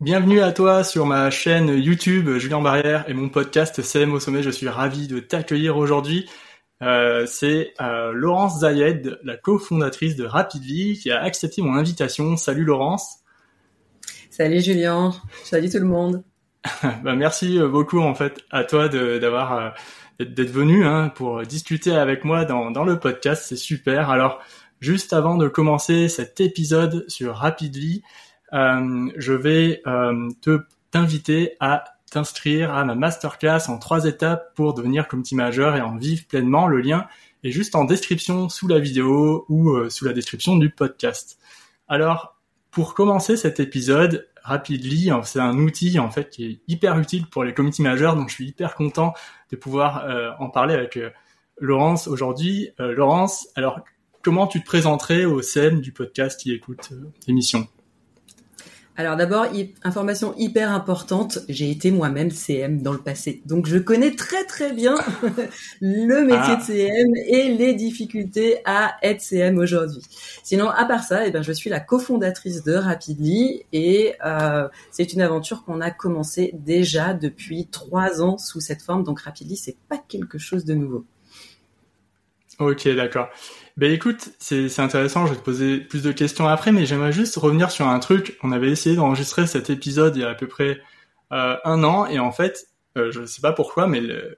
Bienvenue à toi sur ma chaîne YouTube Julien Barrière et mon podcast CM au sommet. Je suis ravi de t'accueillir aujourd'hui. Euh, c'est euh, Laurence Zayed, la cofondatrice de Rapidly, qui a accepté mon invitation. Salut Laurence. Salut Julien. Salut tout le monde. bah, merci beaucoup en fait à toi d'avoir euh, d'être venu hein, pour discuter avec moi dans, dans le podcast. C'est super. Alors juste avant de commencer cet épisode sur Rapidly, euh, je vais euh, te t'inviter à t'inscrire à ma masterclass en trois étapes pour devenir community manager et en vivre pleinement. Le lien est juste en description sous la vidéo ou euh, sous la description du podcast. Alors, pour commencer cet épisode, Rapidly, hein, c'est un outil en fait qui est hyper utile pour les community managers, donc je suis hyper content de pouvoir en parler avec Laurence aujourd'hui. Laurence, alors comment tu te présenterais au CM du podcast qui écoute l'émission? Alors d'abord, information hyper importante, j'ai été moi-même CM dans le passé. Donc je connais très très bien le métier de ah. CM et les difficultés à être CM aujourd'hui. Sinon, à part ça, eh ben, je suis la cofondatrice de Rapidly et euh, c'est une aventure qu'on a commencé déjà depuis trois ans sous cette forme. Donc Rapidly, c'est pas quelque chose de nouveau. Ok, d'accord. Ben écoute, c'est intéressant, je vais te poser plus de questions après, mais j'aimerais juste revenir sur un truc. On avait essayé d'enregistrer cet épisode il y a à peu près euh, un an, et en fait, euh, je ne sais pas pourquoi, mais le,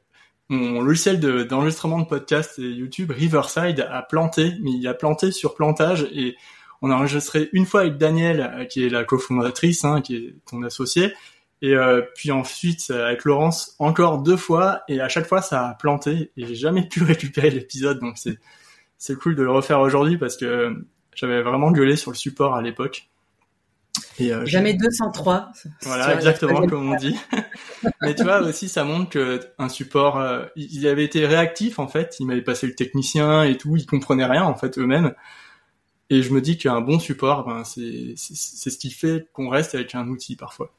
mon logiciel d'enregistrement de, podcast et YouTube, Riverside, a planté, mais il a planté sur plantage, et on a enregistré une fois avec Daniel, euh, qui est la cofondatrice, hein, qui est ton associé, et euh, puis ensuite avec Laurence encore deux fois, et à chaque fois ça a planté, et j'ai jamais pu récupérer l'épisode, donc c'est c'est cool de le refaire aujourd'hui parce que j'avais vraiment gueulé sur le support à l'époque. Et euh, Jamais 203. Voilà, exactement comme on dit. Mais tu vois aussi, ça montre que un support, euh, il avait été réactif en fait. Il m'avait passé le technicien et tout. Ils comprenaient rien en fait eux-mêmes. Et je me dis qu'un bon support, ben, c'est c'est ce qui fait qu'on reste avec un outil parfois.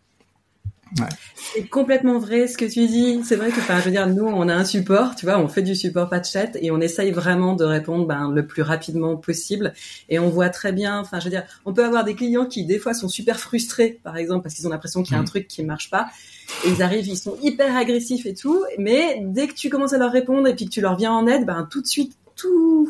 C'est complètement vrai ce que tu dis. C'est vrai que, enfin, je veux dire, nous, on a un support, tu vois, on fait du support pas de chat et on essaye vraiment de répondre ben, le plus rapidement possible. Et on voit très bien, enfin, je veux dire, on peut avoir des clients qui des fois sont super frustrés, par exemple, parce qu'ils ont l'impression qu'il y a un mm. truc qui marche pas. Et ils arrivent, ils sont hyper agressifs et tout. Mais dès que tu commences à leur répondre et puis que tu leur viens en aide, ben tout de suite, tout,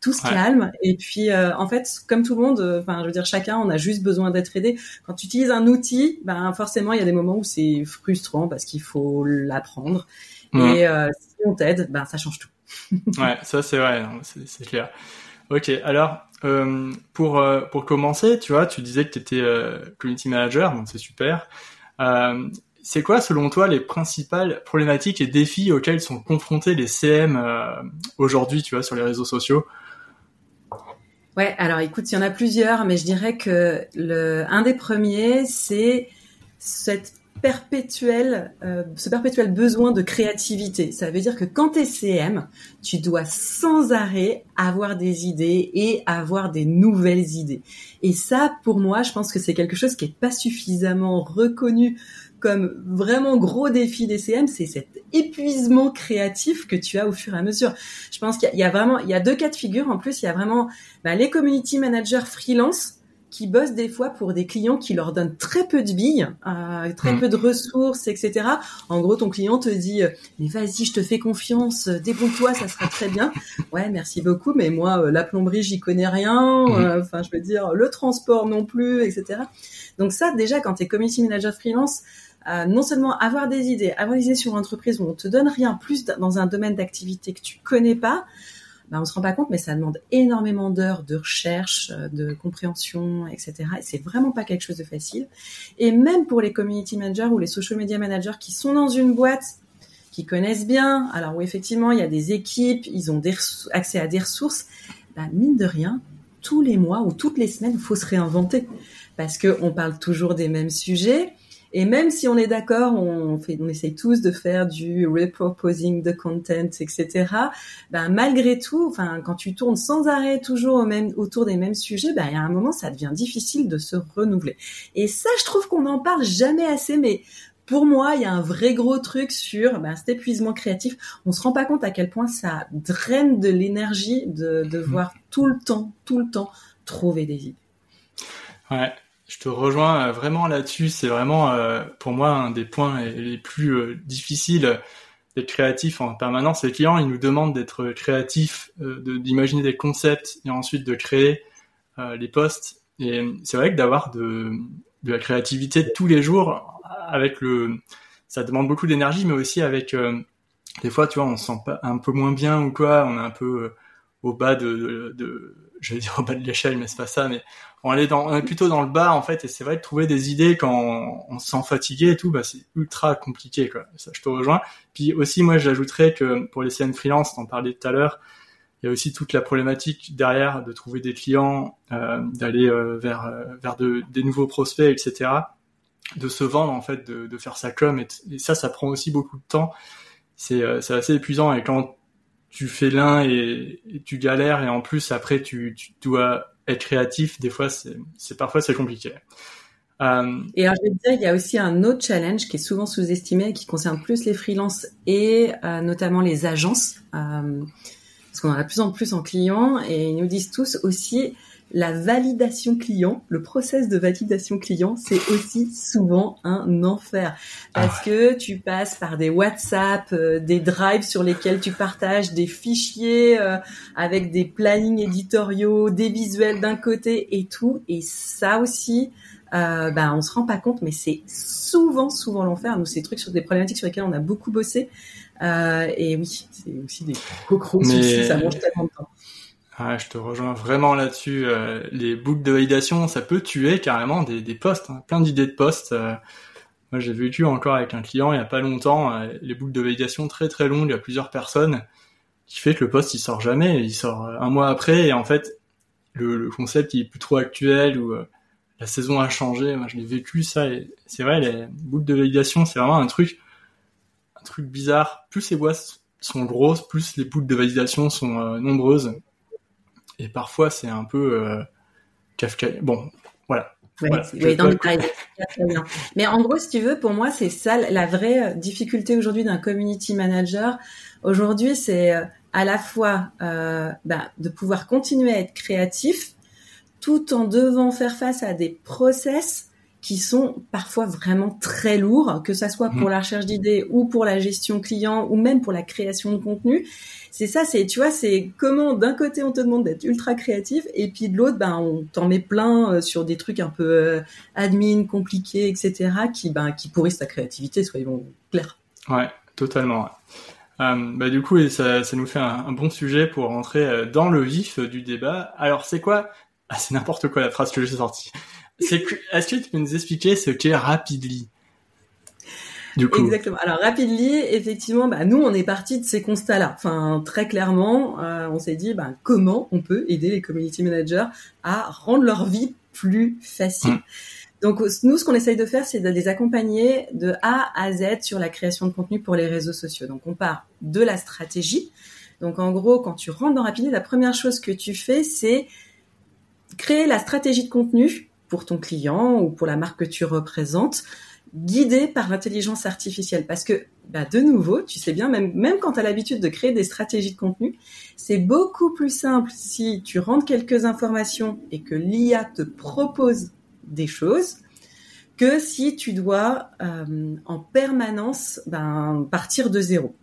tout se calme. Et puis, euh, en fait, comme tout le monde, euh, enfin, je veux dire, chacun, on a juste besoin d'être aidé. Quand tu utilises un outil, ben forcément, il y a des moments où c'est frustrant parce qu'il faut l'apprendre. Et euh, si on t'aide, ben ça change tout. ouais, ça c'est vrai, c'est clair. Ok, alors pour pour commencer, tu vois, tu disais que tu étais community manager, donc c'est super. C'est quoi, selon toi, les principales problématiques et défis auxquels sont confrontés les CM aujourd'hui, tu vois, sur les réseaux sociaux? Ouais, alors écoute, il y en a plusieurs, mais je dirais que un des premiers, c'est euh, ce perpétuel besoin de créativité. Ça veut dire que quand tu es CM, tu dois sans arrêt avoir des idées et avoir des nouvelles idées. Et ça, pour moi, je pense que c'est quelque chose qui est pas suffisamment reconnu comme vraiment gros défi des CM, c'est cet épuisement créatif que tu as au fur et à mesure. Je pense qu'il y, a vraiment, il y a deux cas de figure. En plus, il y a vraiment bah, les community managers freelance qui bossent des fois pour des clients qui leur donnent très peu de billes, euh, très mm. peu de ressources, etc. En gros, ton client te dit euh, mais vas-y, je te fais confiance, débrouille-toi, ça sera très bien. Ouais, merci beaucoup, mais moi euh, la plomberie, j'y connais rien. Mm. Enfin, je veux dire le transport non plus, etc. Donc ça, déjà, quand tu es community manager freelance, non seulement avoir des idées, avoir des idées sur l'entreprise où on te donne rien, plus dans un domaine d'activité que tu connais pas, ben on se rend pas compte, mais ça demande énormément d'heures de recherche, euh, de compréhension, etc. Et c'est vraiment pas quelque chose de facile. Et même pour les community managers ou les social media managers qui sont dans une boîte, qui connaissent bien, alors où effectivement il y a des équipes, ils ont accès à des ressources, ben mine de rien, tous les mois ou toutes les semaines, il faut se réinventer parce que on parle toujours des mêmes sujets et même si on est d'accord, on fait, on essaye tous de faire du reproposing de content, etc. Ben malgré tout, enfin quand tu tournes sans arrêt toujours au même, autour des mêmes sujets, ben il y a un moment ça devient difficile de se renouveler. Et ça, je trouve qu'on n'en parle jamais assez, mais pour moi, il y a un vrai gros truc sur ben, cet épuisement créatif. On se rend pas compte à quel point ça draine de l'énergie de devoir mmh. tout le temps, tout le temps trouver des idées. Ouais, je te rejoins vraiment là-dessus. C'est vraiment pour moi un des points les plus difficiles d'être créatif en permanence. Les clients, ils nous demandent d'être créatifs, d'imaginer des concepts et ensuite de créer les posts. Et c'est vrai que d'avoir de, de la créativité tous les jours avec le, ça demande beaucoup d'énergie, mais aussi avec des fois, tu vois, on se sent un peu moins bien ou quoi, on est un peu euh, au bas de, de, je vais dire au bas de l'échelle, mais c'est pas ça, mais on est dans, on est plutôt dans le bas en fait, et c'est vrai de trouver des idées quand on, se sent fatigué et tout, bah c'est ultra compliqué quoi. Ça, je te rejoins. Puis aussi, moi, j'ajouterais que pour les scènes freelance, t'en parlais tout à l'heure, il y a aussi toute la problématique derrière de trouver des clients, euh, d'aller euh, vers vers de, des nouveaux prospects, etc. De se vendre en fait, de, faire sa com, et, ça, ça prend aussi beaucoup de temps euh, c'est assez épuisant et quand tu fais l'un et, tu galères et en plus après tu, dois être créatif, des fois c'est parfois c'est compliqué. Euh... Et alors, je vais te dire, il y a aussi un autre challenge qui est souvent sous-estimé, qui concerne plus les freelances et euh, notamment les agences, euh, parce qu'on en a de plus en plus en clients et ils nous disent tous aussi la validation client, le process de validation client, c'est aussi souvent un enfer parce ah que tu passes par des WhatsApp, euh, des drives sur lesquels tu partages des fichiers euh, avec des plannings éditoriaux, des visuels d'un côté et tout. Et ça aussi, euh, ben on se rend pas compte, mais c'est souvent, souvent l'enfer. Nous, c'est des trucs sur des problématiques sur lesquelles on a beaucoup bossé. Euh, et oui, c'est aussi des gros gros soucis. Ça mange tellement de temps. Ah, je te rejoins vraiment là-dessus. Euh, les boucles de validation, ça peut tuer carrément des, des posts, hein, plein d'idées de posts. Euh, moi, j'ai vécu encore avec un client il y a pas longtemps euh, les boucles de validation très très longues à plusieurs personnes, qui fait que le post il sort jamais, il sort un mois après et en fait le, le concept il est plus trop actuel ou la saison a changé. Moi, je l'ai vécu ça et c'est vrai les boucles de validation, c'est vraiment un truc un truc bizarre. Plus les boîtes sont grosses, plus les boucles de validation sont nombreuses et parfois c'est un peu euh, Kafka. Bon, voilà. Oui, mais en gros, si tu veux, pour moi, c'est ça la vraie euh, difficulté aujourd'hui d'un community manager. Aujourd'hui, c'est euh, à la fois euh, bah, de pouvoir continuer à être créatif, tout en devant faire face à des process qui sont parfois vraiment très lourds, que ça soit pour mmh. la recherche d'idées ou pour la gestion client ou même pour la création de contenu c'est ça, c'est tu vois, c'est comment d'un côté on te demande d'être ultra créatif et puis de l'autre, ben on t'en met plein euh, sur des trucs un peu euh, admin, compliqués, etc. qui ben qui pourrissent ta créativité, soyons clairs. Ouais, totalement. Euh, bah du coup, ça, ça nous fait un, bon sujet pour rentrer dans le vif du débat. Alors, c'est quoi? Ah, c'est n'importe quoi la phrase que j'ai sortie. C'est est-ce que tu peux nous expliquer ce qu'est Rapidly? Exactement. Alors Rapidly, effectivement, bah, nous on est parti de ces constats-là. Enfin, très clairement, euh, on s'est dit bah, comment on peut aider les community managers à rendre leur vie plus facile? Hum. Donc nous, ce qu'on essaye de faire, c'est de les accompagner de A à Z sur la création de contenu pour les réseaux sociaux. Donc on part de la stratégie. Donc en gros, quand tu rentres dans Rapidly, la première chose que tu fais, c'est créer la stratégie de contenu pour ton client ou pour la marque que tu représentes guidé par l'intelligence artificielle. Parce que, bah, de nouveau, tu sais bien, même, même quand tu as l'habitude de créer des stratégies de contenu, c'est beaucoup plus simple si tu rentres quelques informations et que l'IA te propose des choses que si tu dois euh, en permanence ben, partir de zéro.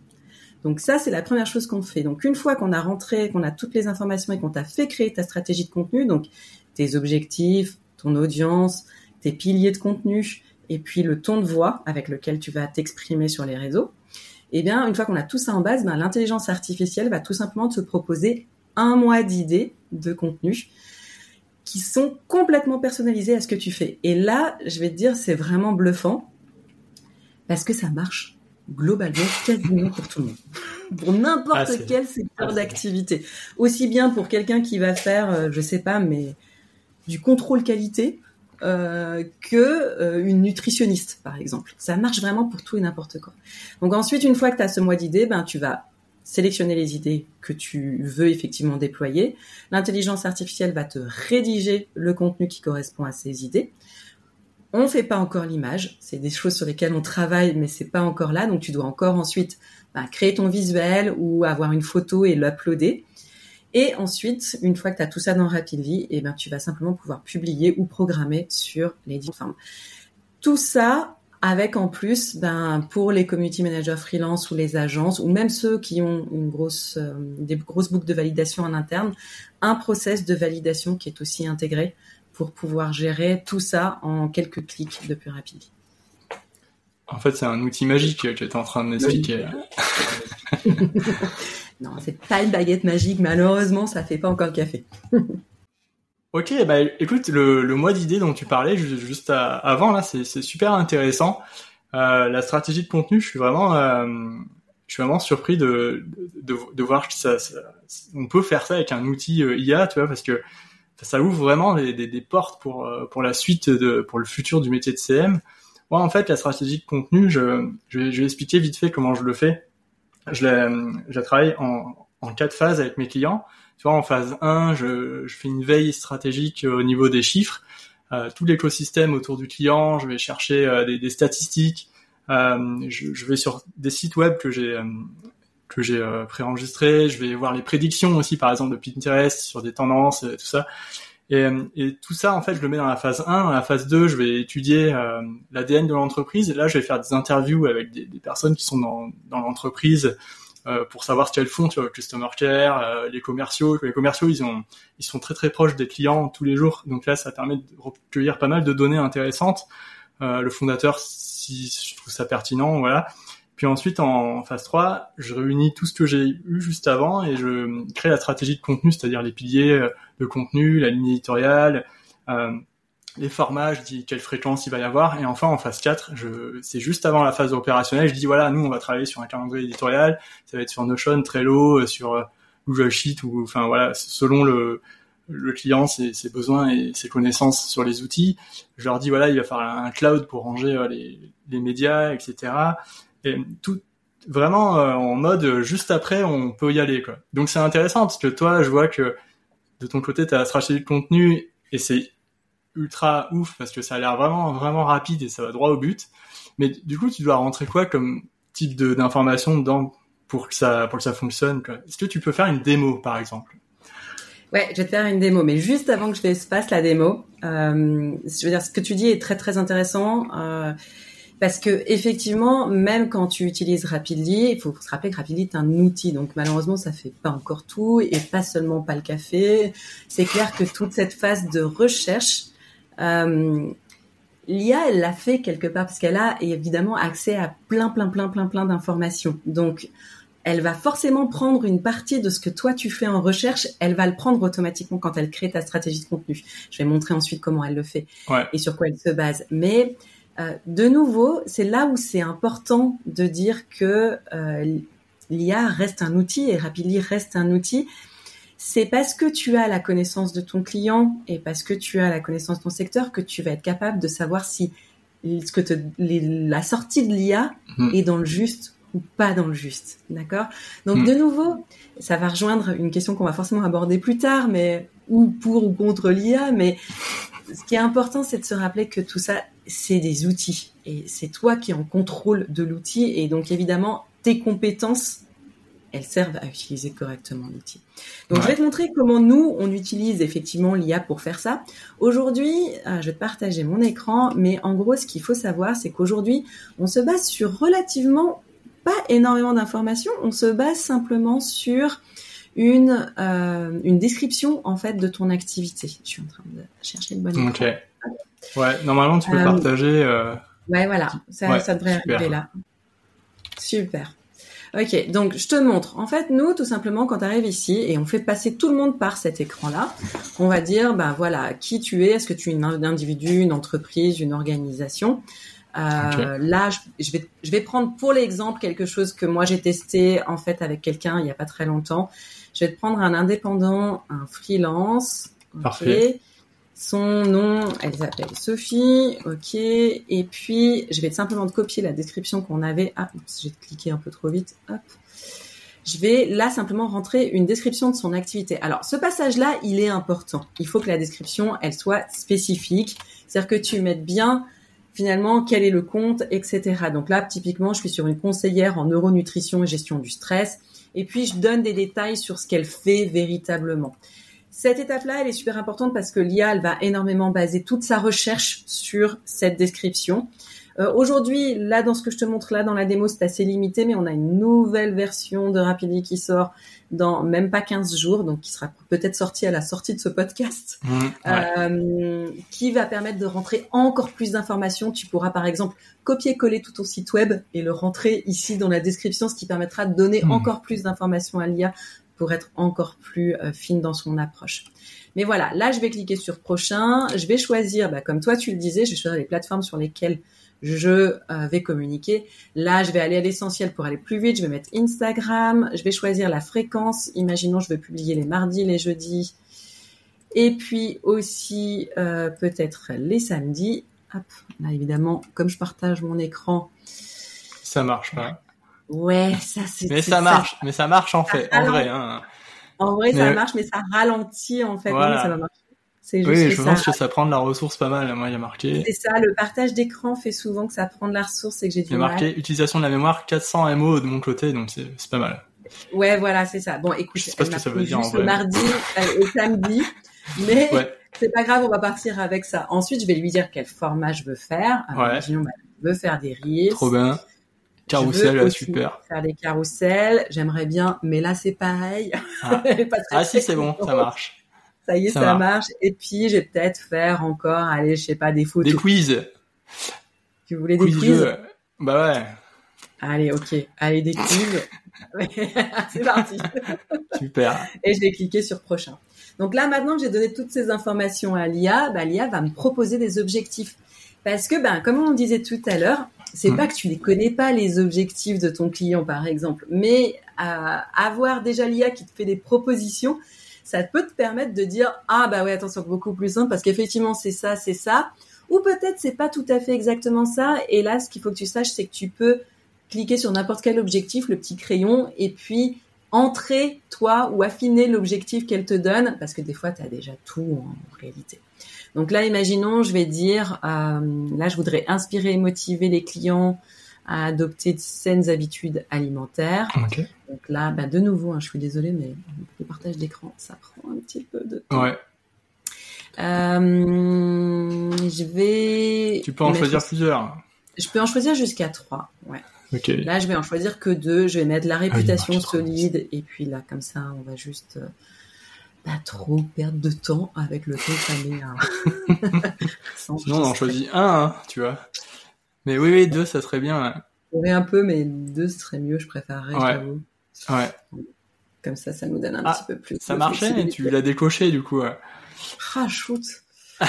Donc ça, c'est la première chose qu'on fait. Donc une fois qu'on a rentré, qu'on a toutes les informations et qu'on t'a fait créer ta stratégie de contenu, donc tes objectifs, ton audience, tes piliers de contenu, et puis le ton de voix avec lequel tu vas t'exprimer sur les réseaux, eh bien, une fois qu'on a tout ça en base, ben, l'intelligence artificielle va tout simplement te proposer un mois d'idées de contenu qui sont complètement personnalisées à ce que tu fais. Et là, je vais te dire, c'est vraiment bluffant parce que ça marche globalement quasiment pour tout le monde. Pour n'importe ah, quel secteur ah, d'activité. Aussi bien pour quelqu'un qui va faire, euh, je sais pas, mais du contrôle qualité, euh, que euh, une nutritionniste, par exemple. Ça marche vraiment pour tout et n'importe quoi. Donc ensuite, une fois que tu as ce mois d'idées, ben tu vas sélectionner les idées que tu veux effectivement déployer. L'intelligence artificielle va te rédiger le contenu qui correspond à ces idées. On fait pas encore l'image, c'est des choses sur lesquelles on travaille, mais c'est pas encore là. Donc tu dois encore ensuite ben, créer ton visuel ou avoir une photo et l'uploader. Et ensuite, une fois que tu as tout ça dans Rapidly, eh ben, tu vas simplement pouvoir publier ou programmer sur les différentes Tout ça avec en plus, ben, pour les community managers freelance ou les agences, ou même ceux qui ont une grosse, euh, des grosses boucles de validation en interne, un process de validation qui est aussi intégré pour pouvoir gérer tout ça en quelques clics depuis Rapidly. En fait, c'est un outil magique que tu es en train de m'expliquer. non, c'est pas une baguette magique. Malheureusement, ça fait pas encore café. ok, bah écoute, le, le mois d'idées dont tu parlais juste avant là, c'est super intéressant. Euh, la stratégie de contenu, je suis vraiment, euh, je suis vraiment surpris de, de, voir que ça, on peut faire ça avec un outil euh, IA, tu vois, parce que ça ouvre vraiment des, des, portes pour pour la suite de pour le futur du métier de CM. Moi, en fait, la stratégie de contenu, je, je vais expliquer vite fait comment je le fais je la, je travaille en, en quatre phases avec mes clients. Tu vois, en phase 1, je, je fais une veille stratégique au niveau des chiffres, euh, tout l'écosystème autour du client. Je vais chercher euh, des, des, statistiques. Euh, je, je, vais sur des sites web que j'ai euh, que j'ai euh, préenregistrés. Je vais voir les prédictions aussi, par exemple de Pinterest sur des tendances, tout ça. Et, et, tout ça, en fait, je le mets dans la phase 1. Dans la phase 2, je vais étudier euh, l'ADN de l'entreprise. Et là, je vais faire des interviews avec des, des personnes qui sont dans, dans l'entreprise euh, pour savoir ce qu'elles font, tu vois, customer care, euh, les commerciaux. Les commerciaux, ils, ont, ils sont très très proches des clients tous les jours. Donc là, ça permet de recueillir pas mal de données intéressantes. Euh, le fondateur, si je trouve ça pertinent, voilà. Puis ensuite, en phase 3, je réunis tout ce que j'ai eu juste avant et je crée la stratégie de contenu, c'est-à-dire les piliers euh, de contenu, la ligne éditoriale, euh, les formats, je dis quelle fréquence il va y avoir. Et enfin, en phase 4, je, c'est juste avant la phase opérationnelle, je dis voilà, nous, on va travailler sur un calendrier éditorial, ça va être sur Notion, Trello, euh, sur euh, Google Sheet, ou enfin voilà, selon le, le client, ses, ses, besoins et ses connaissances sur les outils. Je leur dis voilà, il va falloir un cloud pour ranger les, les médias, etc et vraiment euh, en mode euh, juste après on peut y aller quoi. Donc c'est intéressant parce que toi je vois que de ton côté tu as la stratégie de contenu et c'est ultra ouf parce que ça a l'air vraiment vraiment rapide et ça va droit au but. Mais du coup tu dois rentrer quoi comme type d'information dedans pour que ça pour que ça fonctionne. Est-ce que tu peux faire une démo par exemple? Ouais, je vais te faire une démo, mais juste avant que je fasse la démo, euh, je veux dire ce que tu dis est très très intéressant. Parce que effectivement, même quand tu utilises Rapidly, il faut se rappeler que Rapidly est un outil, donc malheureusement ça fait pas encore tout et pas seulement pas le café. C'est clair que toute cette phase de recherche, euh, l'IA elle l'a fait quelque part parce qu'elle a évidemment accès à plein plein plein plein plein d'informations. Donc elle va forcément prendre une partie de ce que toi tu fais en recherche, elle va le prendre automatiquement quand elle crée ta stratégie de contenu. Je vais montrer ensuite comment elle le fait ouais. et sur quoi elle se base. Mais euh, de nouveau, c'est là où c'est important de dire que euh, l'IA reste un outil et Rapidly reste un outil. C'est parce que tu as la connaissance de ton client et parce que tu as la connaissance de ton secteur que tu vas être capable de savoir si ce que te, la sortie de l'IA mmh. est dans le juste ou pas dans le juste, d'accord? Donc mmh. de nouveau, ça va rejoindre une question qu'on va forcément aborder plus tard, mais ou pour ou contre l'IA, mais ce qui est important, c'est de se rappeler que tout ça, c'est des outils. Et c'est toi qui es en contrôle de l'outil. Et donc, évidemment, tes compétences, elles servent à utiliser correctement l'outil. Donc, ouais. je vais te montrer comment nous, on utilise effectivement l'IA pour faire ça. Aujourd'hui, euh, je vais te partager mon écran, mais en gros, ce qu'il faut savoir, c'est qu'aujourd'hui, on se base sur relativement pas énormément d'informations. On se base simplement sur une, euh, une description en fait de ton activité. Je suis en train de chercher le bon. Ok. Ouais, normalement tu peux euh, partager. Euh... Ouais, voilà, ça, ouais, ça devrait super. arriver là. Super. Ok, donc je te montre. En fait, nous, tout simplement, quand tu arrives ici et on fait passer tout le monde par cet écran-là, on va dire, ben voilà, qui tu es, est-ce que tu es un individu, une entreprise, une organisation? Euh, okay. Là, je, je, vais, je vais prendre pour l'exemple quelque chose que moi j'ai testé en fait avec quelqu'un il y a pas très longtemps. Je vais te prendre un indépendant, un freelance. Parfait. Son nom, elle s'appelle Sophie, ok. Et puis, je vais simplement te copier la description qu'on avait. Ah, j'ai cliqué un peu trop vite. Hop. Je vais là simplement rentrer une description de son activité. Alors, ce passage-là, il est important. Il faut que la description, elle soit spécifique. C'est-à-dire que tu mettes bien finalement quel est le compte, etc. Donc là, typiquement, je suis sur une conseillère en neuronutrition et gestion du stress, et puis je donne des détails sur ce qu'elle fait véritablement. Cette étape-là, elle est super importante parce que l'IA, elle va énormément baser toute sa recherche sur cette description. Euh, Aujourd'hui, là, dans ce que je te montre là dans la démo, c'est assez limité, mais on a une nouvelle version de Rapidly qui sort dans même pas 15 jours, donc qui sera peut-être sortie à la sortie de ce podcast, Mmh, ouais. euh, qui va permettre de rentrer encore plus d'informations. Tu pourras par exemple copier-coller tout ton site web et le rentrer ici dans la description, ce qui permettra de donner Mhm. encore plus d'informations à l'IA pour être encore plus euh, fine dans son approche. Mais voilà, là je vais cliquer sur prochain, je vais choisir, bah, comme toi tu le disais, je vais choisir les plateformes sur lesquelles je euh, vais communiquer. Là, je vais aller à l'essentiel pour aller plus vite. Je vais mettre Instagram. Je vais choisir la fréquence. Imaginons, je veux publier les mardis, les jeudis. Et puis aussi, euh, peut-être les samedis. Hop, là, évidemment, comme je partage mon écran. Ça marche pas. Ouais, ça, c'est... Mais ça marche, mais ça marche en fait, en vrai. Hein. En vrai, ça marche, mais ça ralentit, en fait. Voilà. ça va marcher. Juste Oui, je ça... pense que ça prend de la ressource pas mal. Moi, il y a marqué, C'est ça, le partage d'écran fait souvent que ça prend de la ressource et que j'ai il y du a mal. marqué utilisation de la mémoire 400 MO de mon côté, donc c'est pas mal. Ouais, voilà, c'est ça. Bon, écoute, Je sais pas ce que ça veut dire en vrai. le mardi euh, et samedi, mais Ouais. c'est pas grave, on va partir avec ça. Ensuite, je vais lui dire quel format je veux faire. Alors, Ouais. imaginons, bah, je veux faire des reels. Trop bien. Carousel, aussi super. Faire des carousels, j'aimerais bien, mais là c'est pareil. Ah. Pas Ah si, c'est bon, ça marche. Ça y est, Ça ça, marche. Et puis, je vais peut-être faire encore, allez, je sais pas, des photos. Des quiz, Tu voulais des quiz. Bah ouais, Allez, ok. Allez, des quiz. c'est parti. super. et je vais cliquer sur prochain. Donc là, maintenant que j'ai donné toutes ces informations à l'IA, bah, l'IA va me proposer des objectifs. Parce que, ben, comme on disait tout à l'heure, c'est Mm. pas que tu les connais pas les objectifs de ton client, par exemple, mais euh, avoir déjà l'IA qui te fait des propositions, ça peut te permettre de dire ah bah ouais attention beaucoup plus simple parce qu'effectivement c'est ça c'est ça ou peut-être c'est pas tout à fait exactement ça et là ce qu'il faut que tu saches c'est que tu peux cliquer sur n'importe quel objectif le petit crayon et puis entrer toi ou affiner l'objectif qu'elle te donne parce que des fois tu as déjà tout en réalité. Donc là imaginons je vais dire euh, là je voudrais inspirer et motiver les clients à adopter de saines habitudes alimentaires. Donc là, bah, de nouveau, hein, je suis désolée, mais le partage d'écran, ça prend un petit peu de temps. Ouais. Euh, je vais. Tu peux en mettre choisir plusieurs. Je peux en choisir jusqu'à trois. Ouais. Là, je vais en choisir que deux. Je vais mettre la réputation marche trop solide et puis là, comme ça, on va juste euh, pas trop perdre de temps avec le temps que ça met Sinon, on en choisit un, hein, tu vois. Mais oui, oui, deux, ça serait bien. Je pourrais un peu, mais deux ce serait mieux. Je préférerais. Ouais. Ouais. Comme ça, ça nous donne un Ah, petit peu plus. Ça marchait, mais tu l'as décoché, du coup. ouais. Ah, shoot.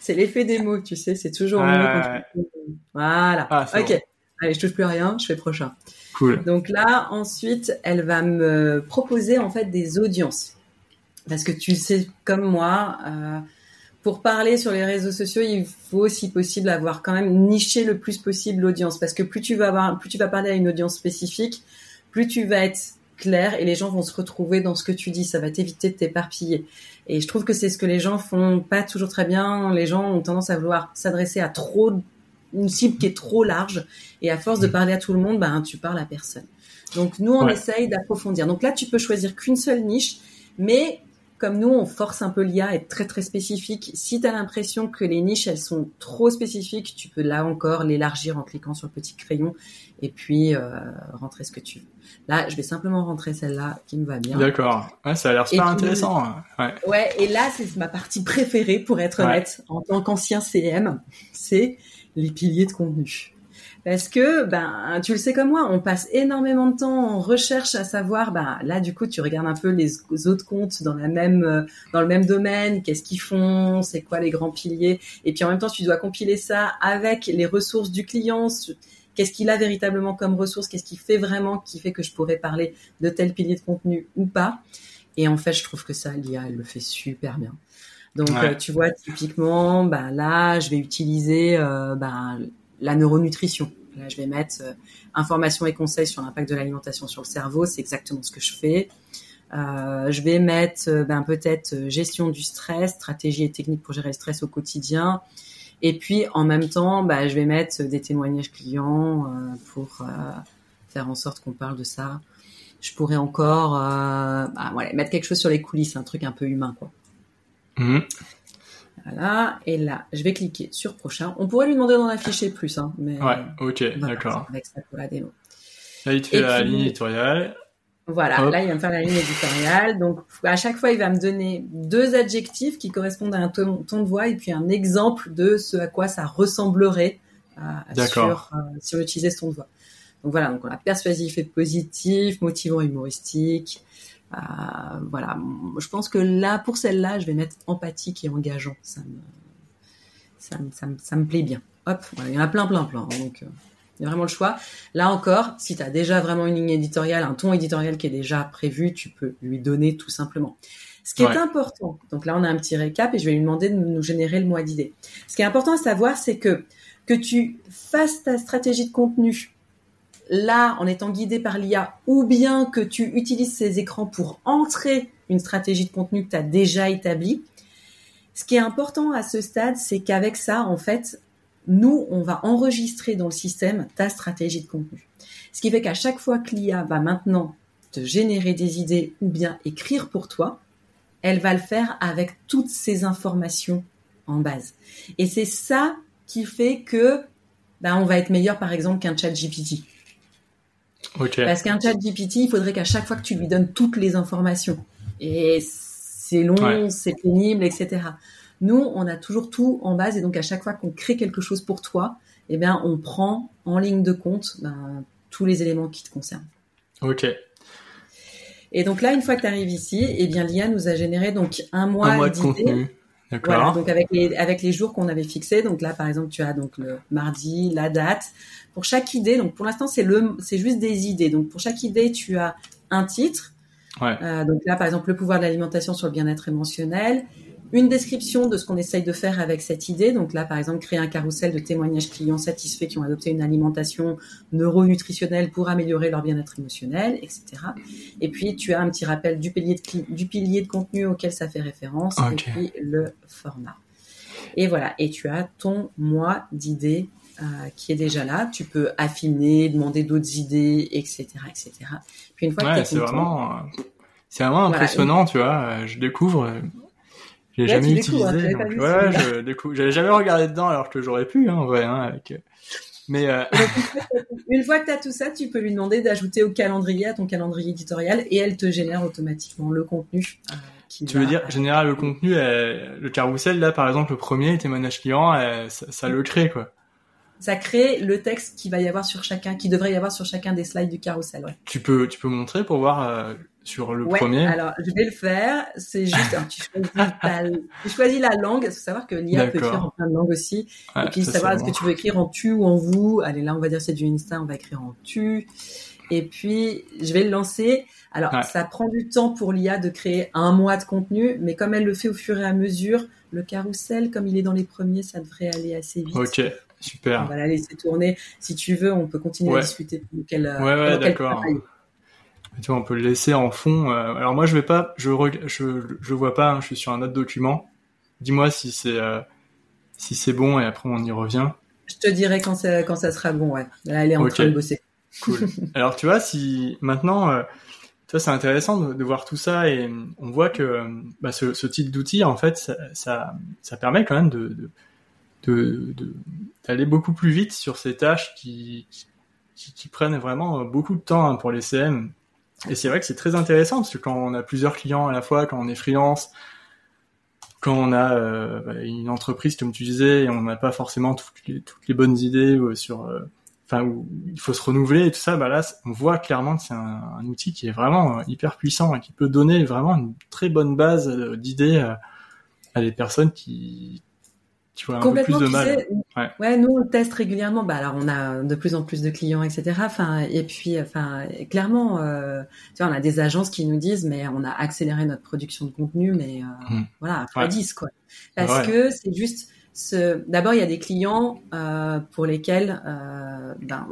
c'est l'effet des mots, tu sais, c'est toujours Ouais, mieux ouais, quand ouais. tu- Voilà. Ah, ok. Allez, je touche plus à rien, je fais prochain. Cool. Donc là, ensuite, elle va me proposer en fait des audiences. Parce que tu sais, comme moi, euh, pour parler sur les réseaux sociaux, il faut, si possible, avoir quand même niché le plus possible l'audience. Parce que plus tu vas avoir, plus tu vas parler à une audience spécifique, plus tu vas être clair et les gens vont se retrouver dans ce que tu dis. Ça va t'éviter de t'éparpiller. Et je trouve que c'est ce que les gens font pas toujours très bien. Les gens ont tendance à vouloir s'adresser à trop une cible qui est trop large et à force de parler à tout le monde, ben tu parles à personne. Donc nous on Ouais. essaye d'approfondir. Donc là tu peux choisir qu'une seule niche, mais comme nous on force un peu l'IA à être très très spécifique. Si tu as l'impression que les niches elles sont trop spécifiques, tu peux là encore l'élargir en cliquant sur le petit crayon et puis euh, rentrer ce que tu veux. Là je vais simplement rentrer celle-là qui me va bien. D'accord. Ouais, ça a l'air super intéressant. hein. Ouais. Ouais, et là, c'est ma partie préférée, pour être Ouais. honnête, en tant qu'ancien CM, c'est les piliers de contenu. Parce que, ben, tu le sais comme moi, on passe énormément de temps en recherche à savoir, ben, là, du coup, tu regardes un peu les autres comptes dans la même, euh, dans le même domaine, qu'est-ce qu'ils font, c'est quoi les grands piliers, et puis en même temps, tu dois compiler ça avec les ressources du client, ce- qu'est-ce qu'il a véritablement comme ressources, qu'est-ce qu'il fait vraiment, qui fait que je pourrais parler de tel pilier de contenu ou pas. Et en fait, je trouve que ça, l'IA, elle le fait super bien. Donc, Ouais. euh, tu vois, typiquement, bah, là, je vais utiliser euh, bah, la neuronutrition. Là, je vais mettre euh, informations et conseils sur l'impact de l'alimentation sur le cerveau. C'est exactement ce que je fais. Euh, je vais mettre euh, ben, peut-être gestion du stress, stratégie et techniques pour gérer le stress au quotidien. Et puis en même temps, bah, je vais mettre des témoignages clients pour faire en sorte qu'on parle de ça. Je pourrais encore bah, voilà, mettre quelque chose sur les coulisses, un truc un peu humain, quoi. Mhm. Voilà. Et là, je vais cliquer sur prochain. On pourrait lui demander d'en afficher plus, hein, mais Ouais, ok, va d'accord. avec ça pour la démo. Là, il te fait Et la puis- ligne éditoriale. Voilà, Hop. là il va me faire la ligne éditoriale. Donc à chaque fois, il va me donner deux adjectifs qui correspondent à un ton, ton de voix et puis un exemple de ce à quoi ça ressemblerait euh, sur, euh, si on utilisait ce ton de voix. Donc voilà, donc on a persuasif et positif, motivant humoristique. Euh, voilà, je pense que là, pour celle-là, je vais mettre empathique et engageant. Ça me, ça me, ça me, ça me plaît bien. Hop, voilà, il y en a plein, plein, plein. donc, euh, il y a vraiment le choix. Là encore, si tu as déjà vraiment une ligne éditoriale, un ton éditorial qui est déjà prévu, tu peux lui donner tout simplement. Ce qui Ouais. est important, donc là on a un petit récap et je vais lui demander de nous générer le mois d'idées. Ce qui est important à savoir, c'est que que tu fasses ta stratégie de contenu là en étant guidé par l'IA ou bien que tu utilises ces écrans pour entrer une stratégie de contenu que tu as déjà établie. Ce qui est important à ce stade, c'est qu'avec ça, en fait, nous, on va enregistrer dans le système ta stratégie de contenu. Ce qui fait qu'à chaque fois que l'IA va maintenant te générer des idées ou bien écrire pour toi, elle va le faire avec toutes ces informations en base. Et c'est ça qui fait que ben, on va être meilleur par exemple qu'un chat GPT. Parce qu'un chat GPT, il faudrait qu'à chaque fois que tu lui donnes toutes les informations. Et c'est long, Ouais. c'est pénible, etc. Nous, on a toujours tout en base et donc à chaque fois qu'on crée quelque chose pour toi, eh bien, on prend en ligne de compte ben, tous les éléments qui te concernent. Ok. Et donc là, une fois que tu arrives ici, eh bien, l'IA nous a généré donc un mois, Un mois de contenu. D'accord. Voilà, donc avec les, avec les jours qu'on avait fixés. Donc là, par exemple, tu as donc le mardi, la date. Pour chaque idée, donc pour l'instant, c'est le, c'est juste des idées. Donc pour chaque idée, tu as un titre. Ouais. Euh, donc là, par exemple, le pouvoir de l'alimentation sur le bien-être émotionnel. Une description de ce qu'on essaye de faire avec cette idée. Donc là, par exemple, créer un carrousel de témoignages clients satisfaits qui ont adopté une alimentation neuronutritionnelle pour améliorer leur bien-être émotionnel, etc. Et puis, tu as un petit rappel du pilier de, du pilier de contenu auquel ça fait référence. Et puis, le format. Et voilà. Et tu as ton mois d'idées euh, qui est déjà là. Tu peux affiner, demander d'autres idées, etc., etc. Puis une fois que tu c'est vraiment, euh, c'est vraiment Voilà. impressionnant, tu vois. euh, Je découvre, Ouais, jamais découvres, hein, utilisé. j'avais pas donc, vu ouais, celui-là. je découvre. J'avais jamais regardé dedans alors que j'aurais pu, hein, en vrai, hein, avec. euh, Mais euh, Une fois que tu as tout ça, tu peux lui demander d'ajouter au calendrier, à ton calendrier éditorial, et elle te génère automatiquement le contenu. euh, qui tu veux dire, général, le contenu, euh, le carrousel, là, par exemple, le premier, témoignage client, ça, ça le crée, quoi. Ça crée le texte qui va y avoir sur chacun, qui devrait y avoir sur chacun des slides du carrousel. Ouais. Tu peux, tu peux montrer pour voir sur le Ouais, premier. alors je vais le faire. C'est juste, alors, tu, choisis ta- tu choisis la langue. Il faut savoir que l'IA peut écrire en plein de langues aussi. Ouais, et puis ça, savoir est-ce que tu veux écrire en tu ou en vous. Allez, là, on va dire c'est du Insta, on va écrire en tu. Et puis, je vais le lancer. Alors, Ouais. ça prend du temps pour l'IA de créer un mois de contenu, mais comme elle le fait au fur et à mesure, le carrousel, comme il est dans les premiers, ça devrait aller assez vite. Ok, On super. va la laisser tourner. Si tu veux, on peut continuer Ouais. à discuter qu'elle Ouais, ouais, d'accord. Tu vois, on peut le laisser en fond. euh, alors moi, je vais pas, je je, je vois pas. hein, je suis sur un autre document. Dis-moi si c'est, euh, si c'est bon et après on y revient. Je te dirai quand ça, quand ça sera bon, ouais. Là, elle est en train de bosser. Cool. Alors tu vois, si maintenant, euh, tu vois, c'est intéressant de, de voir tout ça et on voit que bah, ce, ce type d'outil, en fait, ça, ça, ça permet quand même de, de, de, de- d'aller beaucoup plus vite sur ces tâches qui, qui, qui prennent vraiment beaucoup de temps hein, pour les CM. Et c'est vrai que c'est très intéressant parce que quand on a plusieurs clients à la fois, quand on est freelance, quand on a euh, bah, une entreprise comme tu disais et on n'a pas forcément toutes les, bonnes idées euh, sur euh, enfin où il faut se renouveler et tout ça bah là on voit clairement que c'est un, outil qui est vraiment hyper puissant et qui peut donner vraiment une très bonne base d'idées à des personnes qui qui ont un peu plus Complètement, de tu mal sais, Ouais. ouais. nous on le teste régulièrement. Bah alors on a de plus en plus de clients, etc. Enfin et puis, enfin clairement, euh, tu vois, on a des agences qui nous disent, mais on a accéléré notre production de contenu, mais euh, Hmm. voilà, à Ouais. 10 quoi. Parce Ouais. que c'est juste ce. D'abord, il y a des clients euh, pour lesquels, euh, ben,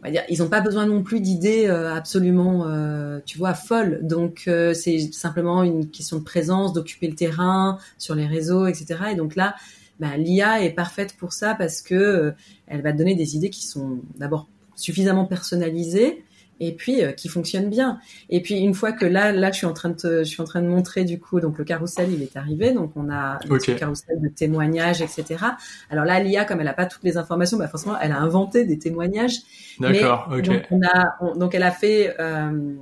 on va dire, ils n'ont pas besoin non plus d'idées euh, absolument, euh, tu vois, folles. Donc euh, c'est simplement une question de présence, d'occuper le terrain sur les réseaux, etc. Et donc là, ben, l'IA est parfaite pour ça parce que elle va te donner des idées qui sont d'abord suffisamment personnalisées et puis euh, qui fonctionne bien. Et puis une fois que là, là, je suis en train de, je suis en train de montrer du coup, donc le carrousel, il est arrivé, donc on a le carrousel de témoignages, etc. Alors là, l'IA, comme elle a pas toutes les informations, bah forcément, elle a inventé des témoignages. D'accord. Ok. Donc on a, donc elle a fait. Euh,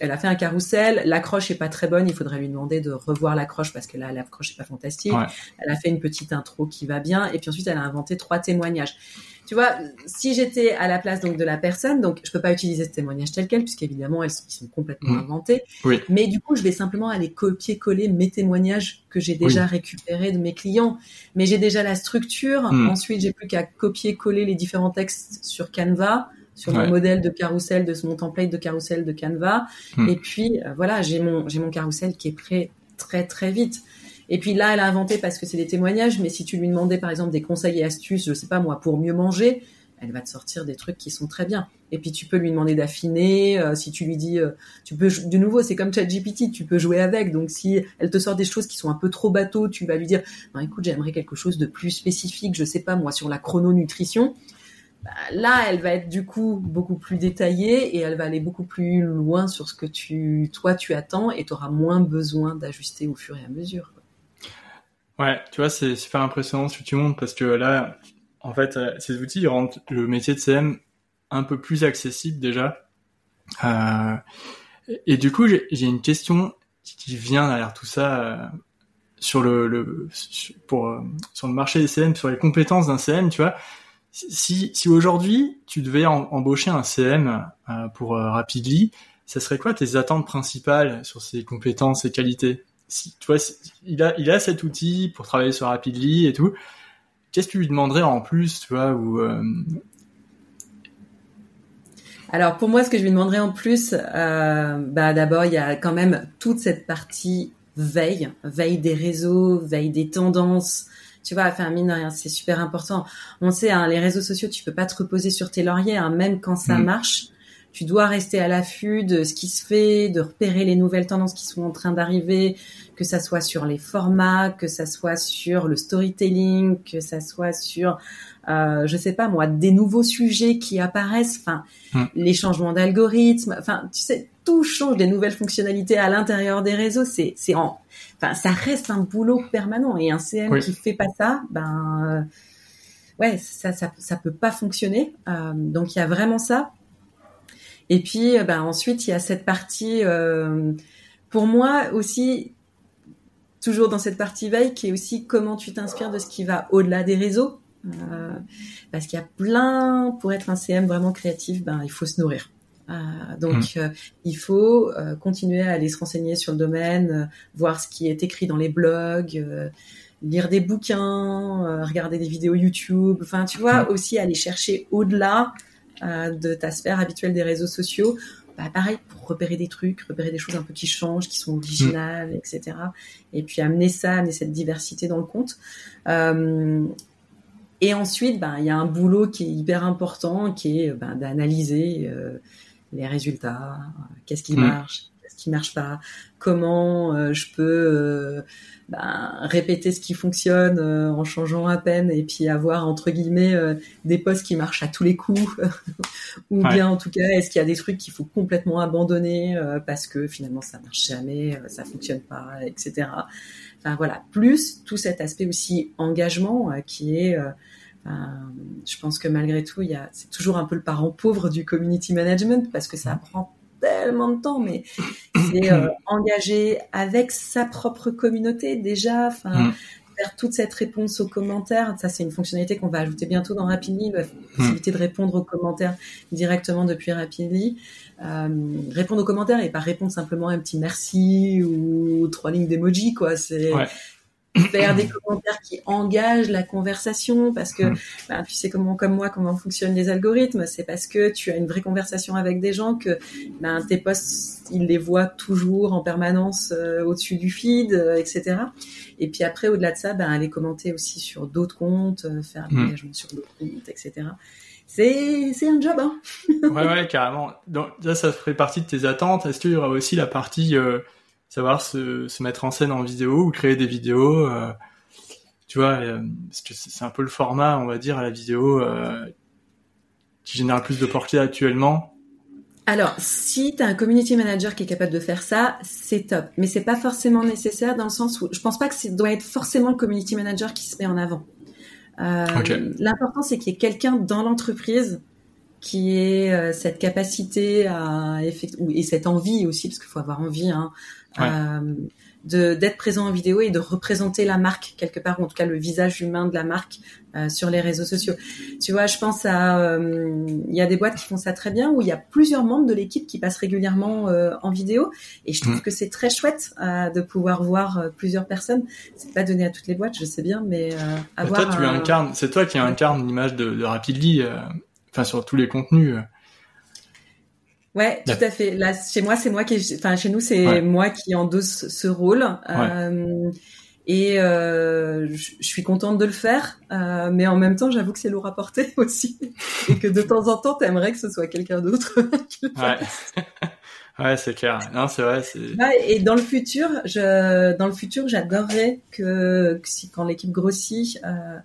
elle a fait un carrousel. L'accroche est pas très bonne. Il faudrait lui demander de revoir l'accroche parce que là, l'accroche est pas fantastique. Elle a fait une petite intro qui va bien. Et puis ensuite, elle a inventé trois témoignages tu vois, si j'étais à la place donc de la personne, donc je peux pas utiliser ce témoignage tel quel, puisqu'évidemment elles sont, complètement mmh. inventées. Oui. Mais du coup, je vais simplement aller copier-coller mes témoignages que j'ai déjà récupérés de mes clients. Mais j'ai déjà la structure. Mmh. Ensuite, j'ai plus qu'à copier-coller les différents textes sur Canva sur mon modèle de carrousel, de mon template de carrousel de Canva. Mmh. Et puis, euh, voilà, j'ai mon, j'ai mon carrousel qui est prêt très, très vite. Et puis là, elle a inventé parce que c'est des témoignages, mais si tu lui demandais par exemple des conseils et astuces, je sais pas moi, pour mieux manger, elle va te sortir des trucs qui sont très bien. Et puis tu peux lui demander d'affiner. Euh, si tu lui dis, euh, tu peux de nouveau, c'est comme ChatGPT, tu peux jouer avec. Donc si elle te sort des choses qui sont un peu trop bateau, tu vas lui dire, non écoute, j'aimerais quelque chose de plus spécifique, je sais pas moi, sur la chrononutrition. Bah, là, elle va être du coup beaucoup plus détaillée et elle va aller beaucoup plus loin sur ce que tu, toi, tu attends et tu auras moins besoin d'ajuster au fur et à mesure. Ouais, tu vois, c'est super impressionnant ce que tu montres parce que là, en fait, euh, ces outils rendent le métier de CM un peu plus accessible déjà. Euh, et du coup, j'ai une question qui vient derrière tout ça euh, sur le, pour sur le marché des CM, sur les compétences d'un CM, tu vois. Si, aujourd'hui tu devais embaucher un CM pour Rapidly, ça serait quoi tes attentes principales sur ses compétences et qualités? Si, tu il a, il a cet outil pour travailler sur Rapidly et tout. Qu'est-ce que tu lui demanderais en plus, tu vois, euh, Alors pour moi, ce que je lui demanderais en plus, euh, bah d'abord il y a quand même toute cette partie veille, veille des réseaux, veille des tendances. Tu vois, enfin mine de rien, c'est super important. On sait, hein, les réseaux sociaux, tu peux pas te reposer sur tes lauriers, hein, même quand ça mm. marche tu dois rester à l'affût de ce qui se fait, de repérer les nouvelles tendances qui sont en train d'arriver, que ça soit sur les formats, que ça soit sur le storytelling, que ça soit sur, euh, je sais pas moi, des nouveaux sujets qui apparaissent, enfin, hmm. les changements d'algorithmes, enfin, tu sais, tout change, des nouvelles fonctionnalités à l'intérieur des réseaux, c'est, c'est en, enfin, ça reste un boulot permanent et un CM qui fait pas ça, ben, euh, ouais, ça, ça, ça peut pas fonctionner. Euh, donc il y a vraiment ça. Et puis, euh, ben, ensuite, il y a cette partie, euh, pour moi aussi, toujours dans cette partie veille, qui est aussi comment tu t'inspires de ce qui va au-delà des réseaux. Euh, parce qu'il y a plein, pour être un CM vraiment créatif, ben, il faut se nourrir. Euh, donc, mmh. il faut continuer à aller se renseigner sur le domaine, voir ce qui est écrit dans les blogs, lire des bouquins, regarder des vidéos YouTube. Enfin, tu vois, mmh. aussi aller chercher au-delà euh, de ta sphère habituelle des réseaux sociaux, bah, pareil pour repérer des trucs, repérer des choses un peu qui changent, qui sont originales, mm. etc. Et puis amener ça, amener cette diversité dans le compte. Euh, et ensuite, bah, il y a un boulot qui est hyper important, qui est bah, d'analyser euh, les résultats, qu'est-ce qui mm. marche, qui marche pas, comment je peux ben, répéter ce qui fonctionne euh, en changeant à peine et puis avoir entre guillemets euh, des postes qui marchent à tous les coups? Ou bien en tout cas est-ce qu'il y a des trucs qu'il faut complètement abandonner euh, parce que finalement ça marche jamais ça fonctionne pas etc enfin voilà. Plus tout cet aspect aussi engagement qui est je pense que malgré tout, c'est toujours un peu le parent pauvre du community management parce que ça prend tellement de temps, mais c'est euh, engagé avec sa propre communauté déjà. Enfin, mm. faire toute cette réponse aux commentaires, ça c'est une fonctionnalité qu'on va ajouter bientôt dans Rapidly, la possibilité de répondre aux commentaires directement depuis Rapidly. Euh, répondre aux commentaires et pas répondre simplement un petit merci ou trois lignes d'emoji, quoi. C'est faire des commentaires qui engagent la conversation parce que ben, tu sais comment comme moi comment fonctionnent les algorithmes. C'est parce que tu as une vraie conversation avec des gens que ben, tes posts ils les voient toujours en permanence euh, au-dessus du feed euh, etc et puis après au-delà de ça ben aller commenter aussi sur d'autres comptes euh, faire des hmm. sur d'autres comptes etc c'est c'est un job hein. Ouais ouais carrément. Donc ça ça ferait partie de tes attentes. Est-ce qu'il y aura aussi la partie savoir se, se, mettre en scène en vidéo ou créer des vidéos. Euh, tu vois, c'est un peu le format, on va dire, à la vidéo qui génère plus de portée actuellement. Alors, si tu as un community manager qui est capable de faire ça, c'est top. Mais c'est pas forcément nécessaire dans le sens où je pense pas que ce doit être forcément le community manager qui se met en avant. Euh, L'important, c'est qu'il y ait quelqu'un dans l'entreprise qui ait euh, cette capacité à et cette envie aussi, parce qu'il faut avoir envie, hein, euh, d'être présent en vidéo et de représenter la marque quelque part, ou en tout cas le visage humain de la marque euh, sur les réseaux sociaux. Tu vois, je pense à, euh, il y a des boîtes qui font ça très bien, où il y a plusieurs membres de l'équipe qui passent régulièrement euh, en vidéo, et je trouve mm. que c'est très chouette de pouvoir voir plusieurs personnes. C'est pas donné à toutes les boîtes, je sais bien, mais avoir. Toi, tu incarnes, c'est toi qui incarne l'image de, de Rapidly, enfin sur tous les contenus. Ouais, tout à fait. Là, chez moi, c'est moi qui, enfin, chez nous, c'est moi qui endosse ce rôle. Euh, et euh, je suis contente de le faire, euh, mais en même temps, j'avoue que c'est lourd à porter aussi, et que de temps en temps, t'aimerais que ce soit quelqu'un d'autre. ouais, ouais, c'est clair. Non, c'est vrai. Ouais, et dans le futur, je, dans le futur, j'adorerais que, que, si quand l'équipe grossit. Euh,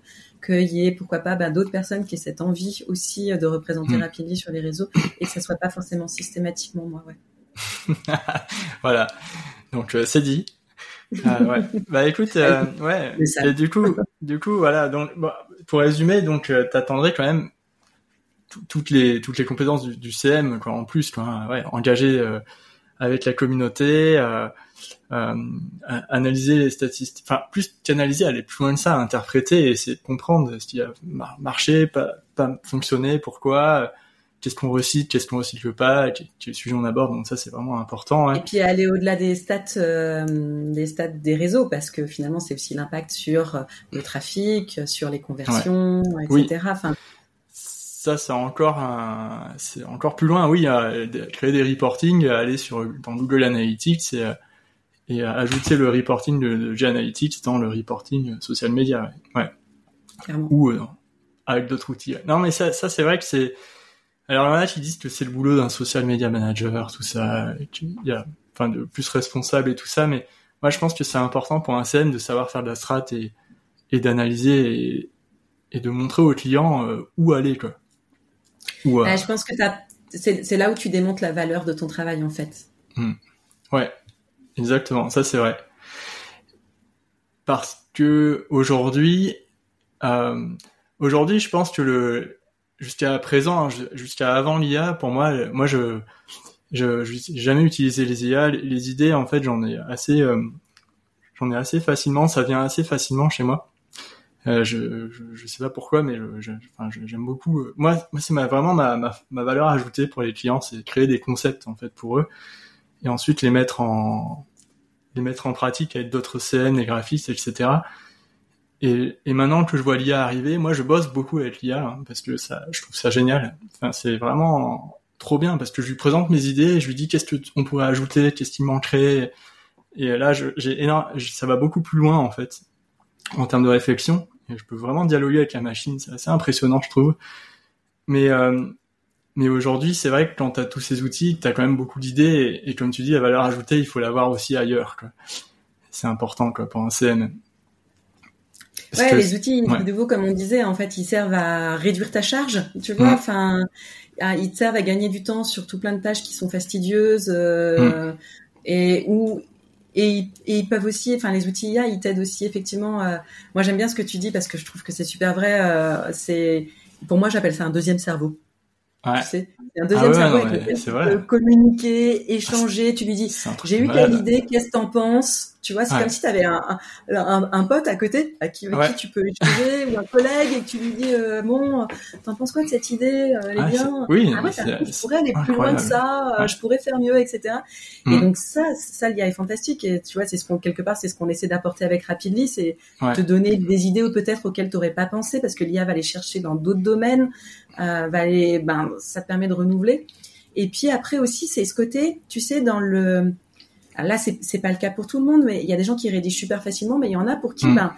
qu'il y ait pourquoi pas ben, d'autres personnes qui aient cette envie aussi de représenter mm. rapidement sur les réseaux et que ça soit pas forcément systématiquement moi ouais. Voilà. Donc euh, c'est dit. Ah, ouais. bah écoute euh, ouais. et du coup du coup voilà. Donc pour résumer donc euh, t'attendrais quand même toutes les toutes les compétences du, du, CM quoi en plus quoi. Ouais euh, avec la communauté euh, analyser les statistiques, enfin plus qu'analyser, aller plus loin que ça, interpréter et essayer de comprendre ce qui a marché, pas, pas fonctionné, pourquoi, qu'est-ce qu'on recite, qu'est-ce qu'on recycle pas, quel sujet on aborde. Donc ça c'est vraiment important. Et puis aller au-delà des stats, euh, des stats des réseaux, parce que finalement c'est aussi l'impact sur le trafic, sur les conversions, etc. Enfin, ça c'est encore un, c'est encore plus loin. Oui, créer des reporting, aller sur dans Google Analytics, c'est et ajouter le reporting de, de G-Analytics dans le reporting social media. Ouais. Ou euh, avec d'autres outils. Non, mais ça, ça c'est vrai que c'est. Alors, il y en a qui disent que c'est le boulot d'un social media manager, tout ça, il y a, enfin, de plus responsable et tout ça, mais moi, je pense que c'est important pour un CM de savoir faire de la strat et, et d'analyser et, et, de montrer aux clients euh, où aller, quoi. Euh, je pense que c'est là où tu démontres la valeur de ton travail, en fait. Hmm. Ouais, Exactement, ça c'est vrai. Parce que aujourd'hui, euh, aujourd'hui, je pense que le jusqu'à présent, hein, jusqu'à avant l'IA, pour moi, moi je je j'ai jamais utilisé les IA, les idées en fait, j'en ai assez euh, j'en ai assez facilement, ça vient assez facilement chez moi. Euh, je, je, sais pas pourquoi, mais je, enfin, j'aime beaucoup. Euh, moi, moi c'est ma, vraiment ma, ma, ma valeur ajoutée pour les clients, c'est créer des concepts en fait pour eux et ensuite les mettre en les mettre en pratique avec d'autres CN, les graphistes, etc. Et, et maintenant que je vois l'IA arriver, moi je bosse beaucoup avec l'IA hein, parce que ça, je trouve ça génial. Enfin, c'est vraiment trop bien parce que je lui présente mes idées, je lui dis qu'est-ce qu'on pourrait ajouter, qu'est-ce qui manquerait. Et là, j'ai énorme, ça va beaucoup plus loin en fait en termes de réflexion. Et je peux vraiment dialoguer avec la machine, c'est assez impressionnant, je trouve. Mais euh, mais aujourd'hui, c'est vrai que quand tu as tous ces outils, tu as quand même beaucoup d'idées et, comme tu dis, la valeur ajoutée, il faut l'avoir aussi ailleurs. C'est important quoi, pour un CM. ouais, les outils de vous, comme on disait, en fait, ils servent à réduire ta charge, tu vois. Enfin, ils te servent à gagner du temps sur tout plein de tâches qui sont fastidieuses euh, mm. et où et, ils peuvent aussi, enfin les outils IA, ils t'aident aussi effectivement. Euh, moi, j'aime bien ce que tu dis parce que je trouve que c'est super vrai. Euh, c'est pour moi, j'appelle ça un deuxième cerveau. Ouais. c'est un deuxième ah cerveau communiquer, échanger. Tu lui dis, j'ai eu telle idée, qu'est-ce que t'en penses? Tu vois, c'est comme si tu avais un, un, un, pote à côté à qui, avec qui tu peux échanger ou un collègue et que tu lui dis, euh, bon, t'en penses quoi de cette idée euh, Elle est bien. Oui, ah, je pourrais aller plus loin que ça. Euh, je pourrais faire mieux, etc. Et mm. donc ça, ça, l'IA est fantastique. Et tu vois, c'est ce qu'on quelque part, c'est ce qu'on essaie d'apporter avec Rapidly, c'est te donner des idées peut-être auxquelles t'aurais pas pensé parce que l'IA va les chercher dans d'autres domaines euh, va aller, ben, ça te permet de renouveler. Et puis après aussi, c'est ce côté, tu sais, dans le, là, c'est pas le cas pour tout le monde, mais il y a des gens qui rédigent super facilement, mais il y en a pour qui, mm. ben,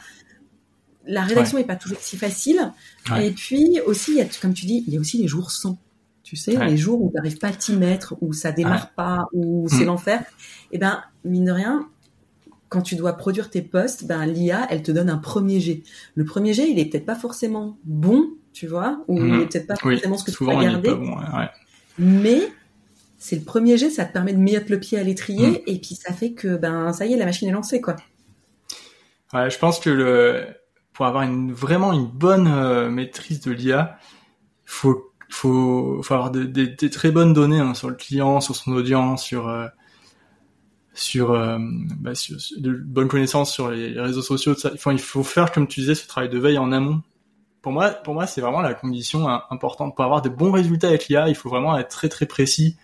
la rédaction n'est pas toujours si facile. Et puis aussi, il y a, comme tu dis, il y a aussi les jours sans. Tu sais, les jours où tu n'arrives pas à t'y mettre, où ça démarre pas, où c'est mm. l'enfer. Et eh ben, mine de rien, quand tu dois produire tes posts, ben l'IA, elle te donne un premier jet. Le premier jet, il est peut-être pas forcément bon, tu vois, ou il Mhm. est peut-être pas forcément ce que Souvent, tu il vas garder, bon. mais c'est le premier jet, ça te permet de mettre le pied à l'étrier, Mhm. et puis ça fait que ben ça y est, la machine est lancée, quoi. Ouais, je pense que le pour avoir une vraiment une bonne euh, maîtrise de l'IA, faut faut faut avoir des, des- des très bonnes données hein, sur le client, sur son audience, sur euh, sur, euh, bah, sur- sur- de bonnes connaissances sur les réseaux sociaux. tout ça. Enfin, il faut faire comme tu disais ce travail de veille en amont. Pour moi, pour moi, c'est vraiment la condition hein, importante pour avoir de bons résultats avec l'IA. Il faut vraiment être très très précis.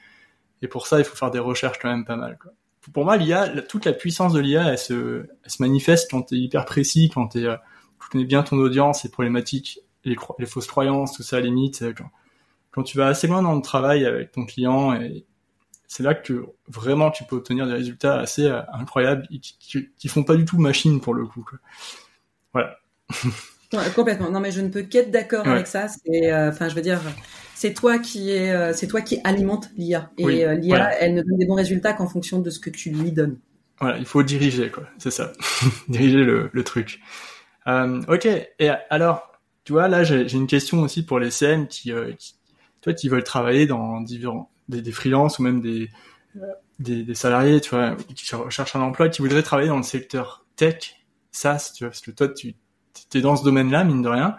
Et pour ça, il faut faire des recherches quand même pas mal. Quoi pour moi, l'IA, toute la puissance de l'IA, elle se, elle se manifeste quand tu es hyper précis, quand euh, tu connais bien ton audience, les problématiques, les, les fausses croyances, tout ça, à la limite. Quand, quand tu vas assez loin dans le travail avec ton client, c'est là que vraiment tu peux obtenir des résultats assez euh, incroyables qui, qui, qui font pas du tout machine pour le coup. Quoi. Voilà. Ouais, complètement. Non, mais je ne peux qu'être d'accord Ouais. avec ça. C'est, euh, enfin, je veux dire, c'est toi qui est, euh, c'est toi qui alimente l'IA. Et Oui, euh, l'IA, voilà. elle ne donne des bons résultats qu'en fonction de ce que tu lui donnes. Voilà, il faut diriger, quoi. C'est ça. diriger le, le truc. Ok. Et alors, tu vois, là, j'ai une question aussi pour les CM qui, qui, toi, qui veulent travailler dans différents, des, des freelances ou même des, des, des salariés, tu vois, qui cherchent un emploi, qui voudraient travailler dans le secteur tech, SaaS, tu vois, parce que toi, tu es dans ce domaine-là, mine de rien.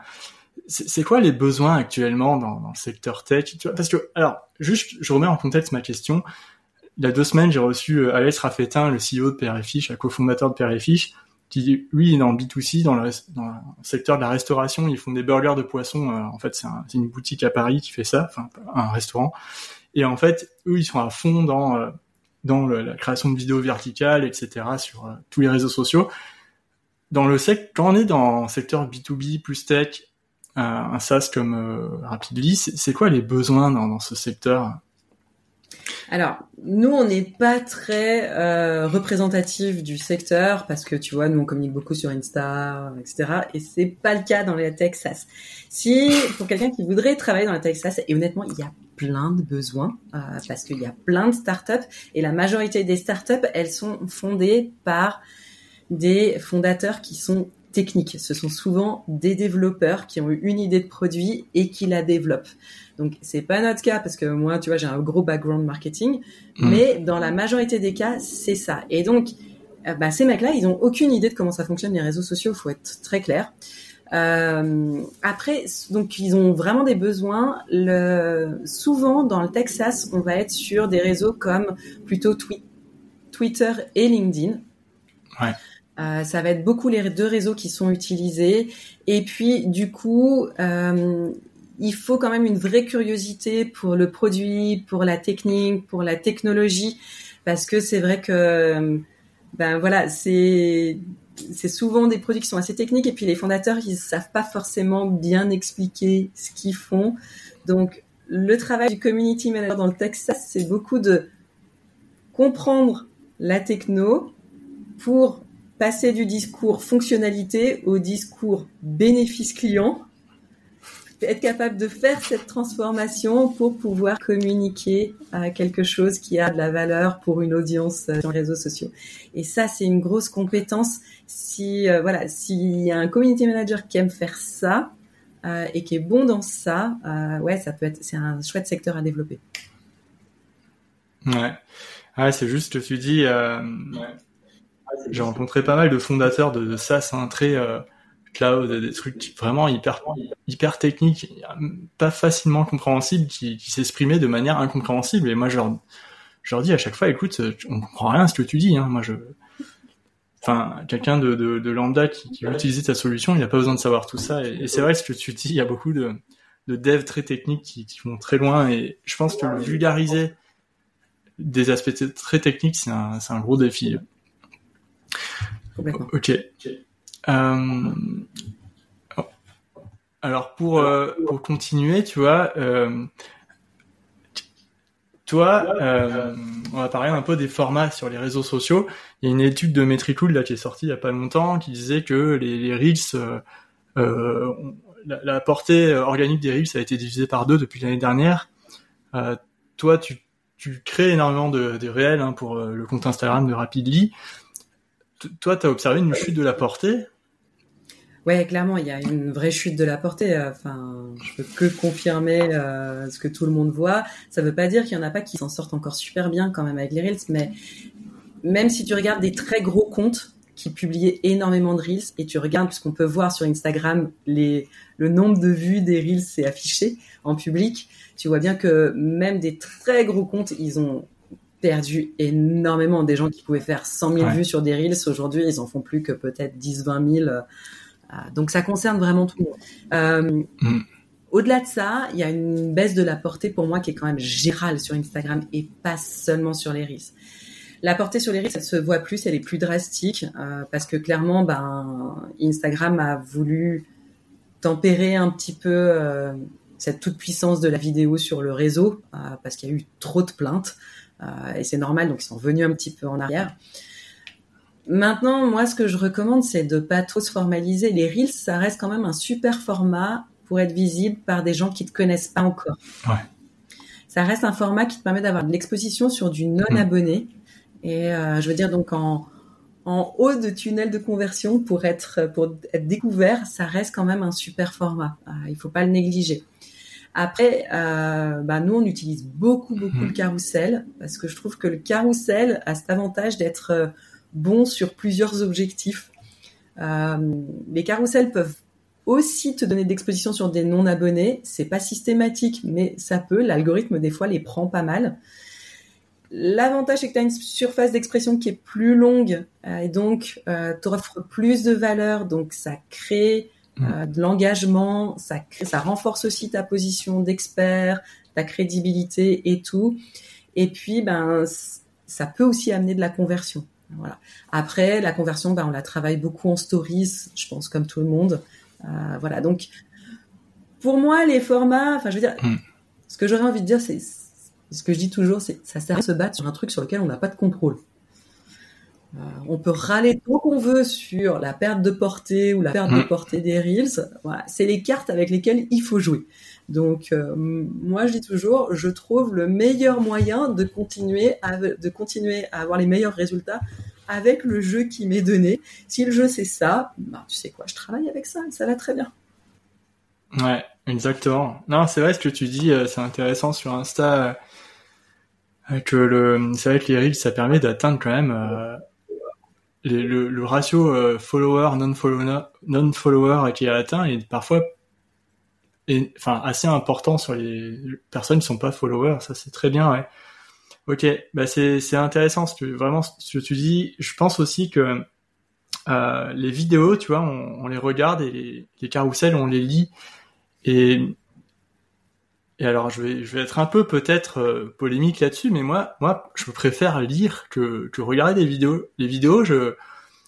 C'est quoi les besoins actuellement dans, le secteur tech? Parce que, alors, juste, je remets en contexte ma question il y a deux semaines, j'ai reçu euh, Alex Raffetin, le CEO de PRFish, cofondateur de PRFish, qui, lui, est dans le B2C, dans le, res- dans le secteur de la restauration. Ils font des burgers de poisson. euh, en fait, c'est un- c'est une boutique à Paris qui fait ça, enfin, un restaurant. Et en fait, eux, ils sont à fond dans, euh, dans la création de vidéos verticales, etc., sur tous les réseaux sociaux. Dans le sec, quand on est dans le secteur B2B plus tech, euh, un SaaS comme euh, Rapidly, c'est quoi les besoins dans, ce secteur? Alors, nous, on n'est pas très euh, représentatif du secteur parce que tu vois, nous, on communique beaucoup sur Insta, etc. Et c'est pas le cas dans les Texas. Si pour quelqu'un qui voudrait travailler dans la Texas, et honnêtement, il y a plein de besoins euh, parce qu'il y a plein de startups et la majorité des startups, elles sont fondées par des fondateurs qui sont techniques. Ce sont souvent des développeurs qui ont eu une idée de produit et qui la développent. Donc c'est pas notre cas parce que moi, tu vois, j'ai un gros background marketing, Mm. mais dans la majorité des cas, c'est ça. Et donc, euh, bah, ces mecs-là, ils ont aucune idée de comment ça fonctionne les réseaux sociaux. Faut être très clair. Euh, après, donc ils ont vraiment des besoins. Le, souvent dans le Texas, on va être sur des réseaux comme plutôt Twi- Twitter et LinkedIn. Ouais. Euh, ça va être beaucoup les deux réseaux qui sont utilisés. Et puis, du coup, euh, il faut quand même une vraie curiosité pour le produit, pour la technique, pour la technologie, parce que c'est vrai que, ben voilà, c'est c'est souvent des produits qui sont assez techniques et puis les fondateurs ils savent pas forcément bien expliquer ce qu'ils font. Donc le travail du community manager dans le Texas, c'est beaucoup de comprendre la techno pour passer du discours fonctionnalité au discours bénéfice client, être capable de faire cette transformation pour pouvoir communiquer à quelque chose qui a de la valeur pour une audience euh, sur les réseaux sociaux. Et ça, c'est une grosse compétence. Si euh, voilà, s'il y a un community manager qui aime faire ça euh, et qui est bon dans ça, euh, ouais, ça peut être, c'est un chouette secteur à développer. Ouais, ouais c'est juste que tu dis. Euh, J'ai rencontré pas mal de fondateurs de, de SaaS, hein, très euh, cloud, des trucs vraiment hyper hyper techniques, pas facilement compréhensibles, qui, qui s'exprimaient de manière incompréhensible. Et moi, je leur, je leur dis à chaque fois, écoute, on comprend rien à ce que tu dis. Hein. Moi, je, enfin, quelqu'un de, lambda qui, qui veut utiliser ta solution, il n'a pas besoin de savoir tout ça. Et, c'est vrai ce que tu dis, il y a beaucoup de, de devs très techniques qui, qui vont très loin. Et je pense que vulgariser des aspects très techniques, c'est un, un gros défi. Ok. Euh... Alors pour euh, pour continuer, tu vois, euh... toi, on va parler un peu des formats sur les réseaux sociaux. Il y a une étude de Metricool là qui est sortie il y a pas longtemps qui disait que les, les reels, la, portée organique des reels a été divisée par deux depuis l'année dernière. Toi, tu tu crées énormément de, de réels hein, pour le compte Instagram de Rapidly toi, tu as observé une chute de la portée? Ouais, clairement, il y a une vraie chute de la portée. Enfin, je peux que confirmer euh, ce que tout le monde voit. Ça veut pas dire qu'il y en a pas qui s'en sortent encore super bien quand même avec les reels, mais même si tu regardes des très gros comptes qui publiaient énormément de reels et tu regardes puisqu'on peut voir sur Instagram les le nombre de vues des reels c'est affiché en public, tu vois bien que même des très gros comptes, ils ont perdu énormément. Des gens qui pouvaient faire 100 000 vues sur des reels, aujourd'hui, ils en font plus que peut-être 10, 20 000. donc ça concerne vraiment tout le monde. Euh, mm. Au-delà de ça, il y a une baisse de la portée pour moi qui est quand même gérale sur Instagram et pas seulement sur les reels. La portée sur les reels, elle se voit plus, elle est plus drastique euh, parce que clairement, ben, Instagram a voulu tempérer un petit peu euh, cette toute puissance de la vidéo sur le réseau parce qu'il y a eu trop de plaintes. Euh, et c'est normal, donc ils sont venus un petit peu en arrière. Maintenant, moi, ce que je recommande, c'est de pas trop se formaliser. Les reels, ça reste quand même un super format pour être visible par des gens qui te connaissent pas encore. Ouais. Ça reste un format qui te permet d'avoir de l'exposition sur du non abonné. Et euh, je veux dire donc en en haut de tunnel de conversion pour être pour être découvert, ça reste quand même un super format. Euh, il faut pas le négliger. Après, euh, bah nous, on utilise beaucoup, beaucoup le mhm. carrousel parce que je trouve que le carrousel a cet avantage d'être euh, bon sur plusieurs objectifs. Euh, les carousels peuvent aussi te donner d'exposition sur des non-abonnés. C'est pas systématique, mais ça peut. L'algorithme, des fois, les prend pas mal. L'avantage, c'est que tu as une surface d'expression qui est plus longue et donc euh, t'offres plus de valeur. Donc, ça crée euh, de l'engagement, ça, ça renforce aussi ta position d'expert, ta crédibilité et tout. Et puis, ben, ça peut aussi amener de la conversion. Voilà. Après, la conversion, ben, on la travaille beaucoup en stories, je pense comme tout le monde. Euh, voilà. Donc, pour moi, les formats, enfin, je veux dire, hmm. ce que j'aurais envie de dire, c'est ce que je dis toujours, c'est ça sert à se battre sur un truc sur lequel on n'a pas de contrôle. Euh, on peut râler tant qu'on veut sur la perte de portée ou la perte de mm. portée des reels. Voilà, c'est les cartes avec lesquelles il faut jouer. Donc euh, moi je dis toujours, je trouve le meilleur moyen de continuer à, de continuer à avoir les meilleurs résultats avec le jeu qui m'est donné. Si le jeu c'est ça, bah, tu sais quoi, je travaille avec ça, ça va très bien. Ouais, exactement. Non, c'est vrai ce que tu dis, euh, c'est intéressant sur Insta que le, c'est vrai que les reels ça permet d'atteindre quand même le, ratio euh, follower non follower non follower qui est atteint est parfois est, enfin assez important sur les personnes qui sont pas followers. Ça c'est très bien ouais. Ok bah c'est c'est intéressant ce que vraiment ce que tu dis. Je pense aussi que euh, les vidéos tu vois on, on les regarde et les, les carousels on les lit. Et et alors, je vais, je vais être un peu peut-être euh, polémique là-dessus, mais moi, moi, je préfère lire que, que regarder des vidéos. Les vidéos, je,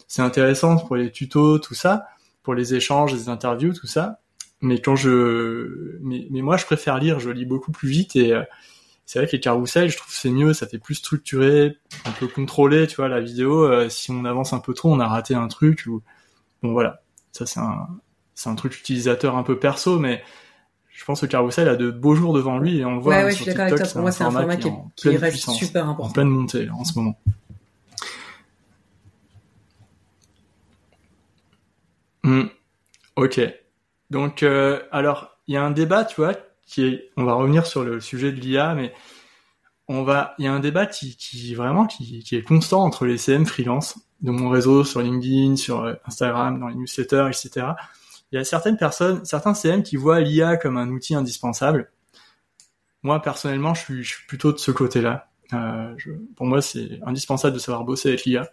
c'est intéressant pour les tutos, tout ça, pour les échanges, les interviews, tout ça. Mais quand je, mais, mais moi, je préfère lire. Je lis beaucoup plus vite et euh, c'est vrai que les carousels, je trouve c'est mieux, ça fait plus structuré, on peut contrôler, tu vois, la vidéo. Euh, si on avance un peu trop, on a raté un truc ou bon voilà. Ça c'est un, c'est un truc utilisateur un peu perso, mais je pense que Carousel a de beaux jours devant lui et on le voit ouais, ouais, sur je suis TikTok. Avec toi. Pour moi, c'est un format qui, qui reste super important. En pleine montée en ce moment. Hmm. Ok. Donc, euh, alors, il y a un débat, tu vois, qui est, on va revenir sur le sujet de l'IA, mais on va, il y a un débat qui, qui vraiment, qui, qui est constant entre les CM freelance de mon réseau sur LinkedIn, sur Instagram, dans les newsletters, etc il y a certaines personnes, certains CM qui voient l'IA comme un outil indispensable. Moi, personnellement, je suis, plutôt de ce côté-là. Euh, pour moi, c'est indispensable de savoir bosser avec l'IA.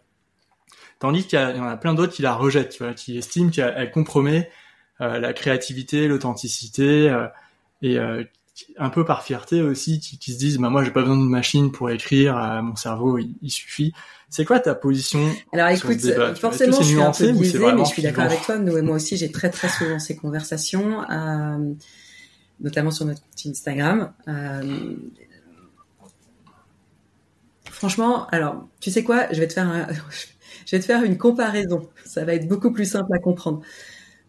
Tandis qu'il y, en a plein d'autres qui la rejettent, tu vois, qui estiment qu'elle compromet euh, la créativité, l'authenticité, euh, et euh, un peu par fierté aussi, qui, qui se disent, bah moi, j'ai pas besoin d'une machine pour écrire, mon cerveau, il, il suffit. C'est quoi ta position Alors écoute, forcément, je suis un peu biaisée, mais je suis d'accord avec toi. Nous et moi aussi, j'ai très très souvent ces conversations, euh, notamment sur notre compte Instagram. Euh, franchement, alors, tu sais quoi? Je vais te faire un, je vais te faire une comparaison. Ça va être beaucoup plus simple à comprendre.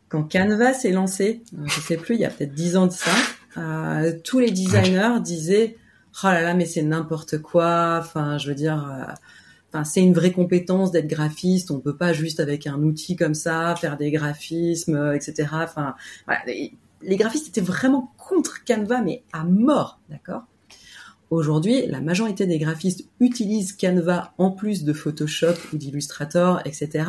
Quand Canva s'est lancé, euh, je sais plus, il y a peut-être dix ans de ça, euh, tous les designers disaient, oh là là, mais c'est n'importe quoi. Enfin, je veux dire Enfin, c'est une vraie compétence d'être graphiste. On peut pas juste avec un outil comme ça faire des graphismes, etc. Enfin, voilà, les graphistes étaient vraiment contre Canva, mais à mort, d'accord? Aujourd'hui, la majorité des graphistes utilisent Canva en plus de Photoshop ou d'Illustrator, etc.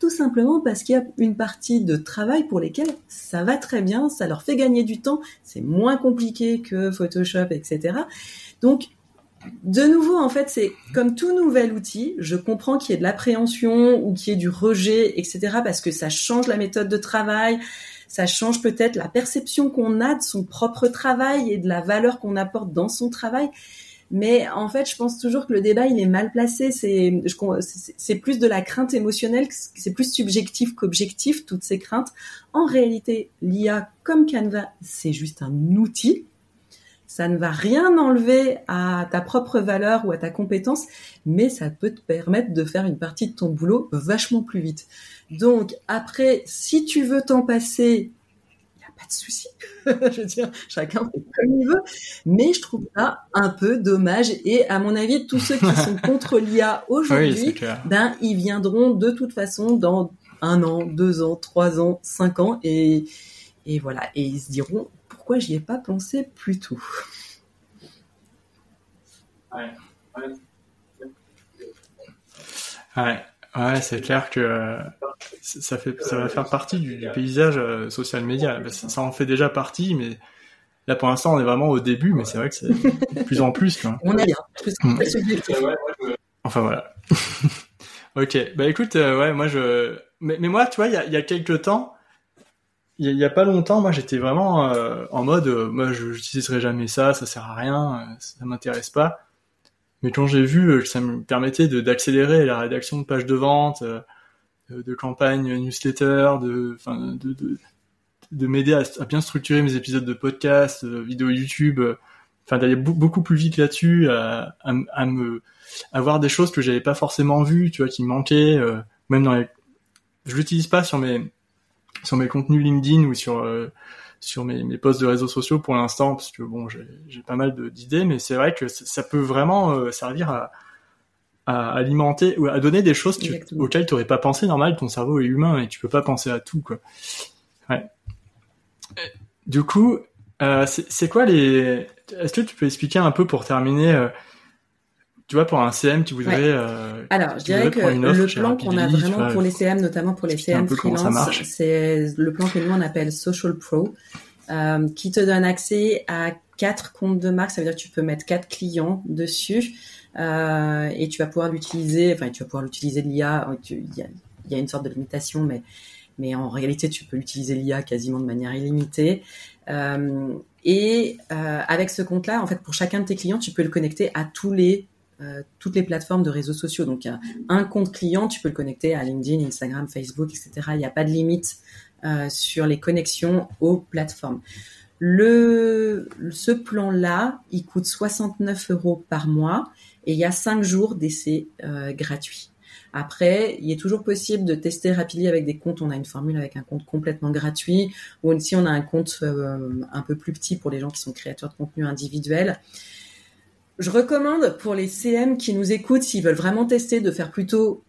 Tout simplement parce qu'il y a une partie de travail pour lesquels ça va très bien, ça leur fait gagner du temps, c'est moins compliqué que Photoshop, etc. Donc, de nouveau, en fait, c'est comme tout nouvel outil. Je comprends qu'il y ait de l'appréhension ou qu'il y ait du rejet, etc. parce que ça change la méthode de travail, ça change peut-être la perception qu'on a de son propre travail et de la valeur qu'on apporte dans son travail. Mais en fait, je pense toujours que le débat, il est mal placé. C'est, plus de la crainte émotionnelle, c'est plus subjectif qu'objectif, toutes ces craintes. En réalité, l'IA, comme Canva, c'est juste un outil. Ça ne va rien enlever à ta propre valeur ou à ta compétence, mais ça peut te permettre de faire une partie de ton boulot vachement plus vite. Donc après, si tu veux t'en passer, il n'y a pas de souci. je veux dire, chacun fait comme il veut. Mais je trouve ça un peu dommage. Et à mon avis, tous ceux qui sont contre l'IA aujourd'hui, ben ils viendront de toute façon dans un an, deux ans, trois ans, cinq ans, et, et voilà. Et ils se diront pourquoi j'y ai pas pensé plus tôt. Ouais. ouais. Ouais, c'est clair que euh, ça fait ça va faire partie du, paysage euh, social média. Ça, en fait déjà partie, mais là pour l'instant on est vraiment au début, mais c'est vrai que c'est de plus en plus. Quoi. On est bien. Mm. Enfin voilà. ok, bah écoute, euh, ouais, moi je, mais, mais moi, tu vois, il y a, y a quelques temps, il y, a pas longtemps, moi j'étais vraiment en mode, moi je n'utiliserai jamais ça, ça sert à rien, ça m'intéresse pas. Mais quand j'ai vu que ça me permettait d'accélérer la rédaction de pages de vente, euh, de campagnes newsletter, de, enfin, de, de, de m'aider à, à, bien structurer mes épisodes de podcast, euh, vidéos YouTube, euh, enfin d'aller beaucoup plus vite là-dessus, à, à, à, me avoir des choses que j'avais pas forcément vues, tu vois, qui me manquaient, euh, même dans les, je l'utilise pas sur mes sur mes contenus LinkedIn ou sur sur mes, mes posts de réseaux sociaux pour l'instant parce que bon j'ai pas mal d'idées mais c'est vrai que ça peut vraiment euh, servir à, à, alimenter ou à donner des choses auxquelles tu n'aurais pas pensé normal ton cerveau est humain et tu peux pas penser à tout quoi. Ouais. Du coup euh, c'est quoi les est-ce que tu peux expliquer un peu pour terminer euh, tu vois, pour un CM, tu voudrais. Euh, Alors, je dirais que le plan qu'on a vraiment pour les CM, notamment pour les CM freelance, c'est le plan que nous on appelle Social Pro, euh, qui te donne accès à quatre comptes de marque. Ça veut dire que tu peux mettre quatre clients dessus euh, et tu vas pouvoir l'utiliser. Enfin, tu vas pouvoir l'utiliser l'IA. Il y a, y a une sorte de limitation, mais mais en réalité, tu peux utiliser l'IA quasiment de manière illimitée. Euh, et euh, avec ce compte-là, en fait, pour chacun de tes clients, tu peux le connecter à tous les euh, toutes les plateformes de réseaux sociaux. Donc, un compte client, tu peux le connecter à LinkedIn, Instagram, Facebook, etc. Il n'y a pas de limite euh, sur les connexions aux plateformes. Le, ce plan-là, il coûte 69 euros par mois et il y a 5 jours d'essai euh, gratuit. Après, il est toujours possible de tester Rapidly avec des comptes. On a une formule avec un compte complètement gratuit, ou si on a un compte euh, un peu plus petit pour les gens qui sont créateurs de contenu individuel. Je recommande pour les CM qui nous écoutent, s'ils veulent vraiment tester, de faire plutôt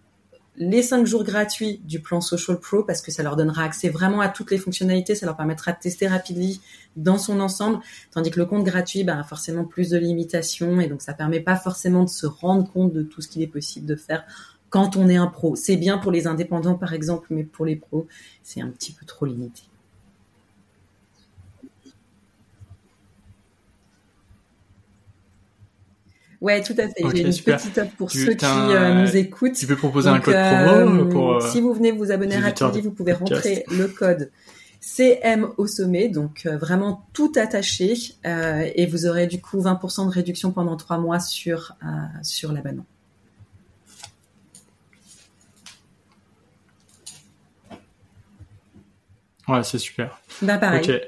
les 5 jours gratuits du plan Social Pro parce que ça leur donnera accès vraiment à toutes les fonctionnalités, ça leur permettra de tester rapidement dans son ensemble, tandis que le compte gratuit bah, a forcément plus de limitations et donc ça permet pas forcément de se rendre compte de tout ce qu'il est possible de faire quand on est un pro. C'est bien pour les indépendants par exemple, mais pour les pros, c'est un petit peu trop limité. Ouais, tout à fait. J'ai une petite offre pour ceux qui euh, nous écoutent. Tu peux proposer un code promo euh, pour. Euh, si vous venez vous abonner à Rapidi, vous pouvez rentrer le code CM au sommet, donc vraiment tout attaché, et vous aurez du coup 20% de réduction pendant trois mois sur sur l'abonnement. Ouais, c'est super. Bah pareil. Ok.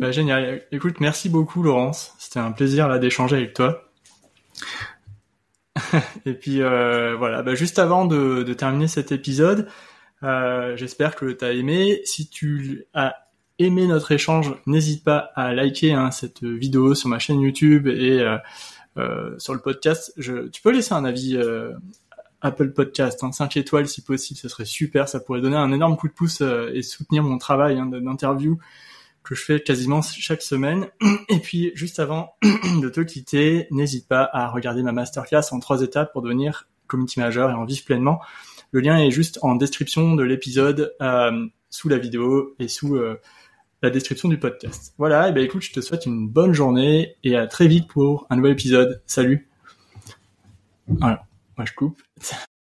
Bah, génial. Écoute, merci beaucoup Laurence. C'était un plaisir là d'échanger avec toi. et puis euh, voilà, bah, juste avant de, terminer cet épisode, euh, j'espère que tu as aimé. Si tu as aimé notre échange, n'hésite pas à liker hein, cette vidéo sur ma chaîne YouTube et euh, sur le podcast. Tu peux laisser un avis Apple Podcast, hein, 5 étoiles si possible, ce serait super, ça pourrait donner un énorme coup de pouce et soutenir mon travail hein, d'interview que je fais quasiment chaque semaine. Et puis, juste avant de te quitter, n'hésite pas à regarder ma masterclass en trois étapes pour devenir community manager et en vivre pleinement. Le lien est juste en description de l'épisode, euh, sous la vidéo et sous euh, la description du podcast. Voilà, et ben écoute, je te souhaite une bonne journée et à très vite pour un nouvel épisode. Salut. Voilà, moi je coupe.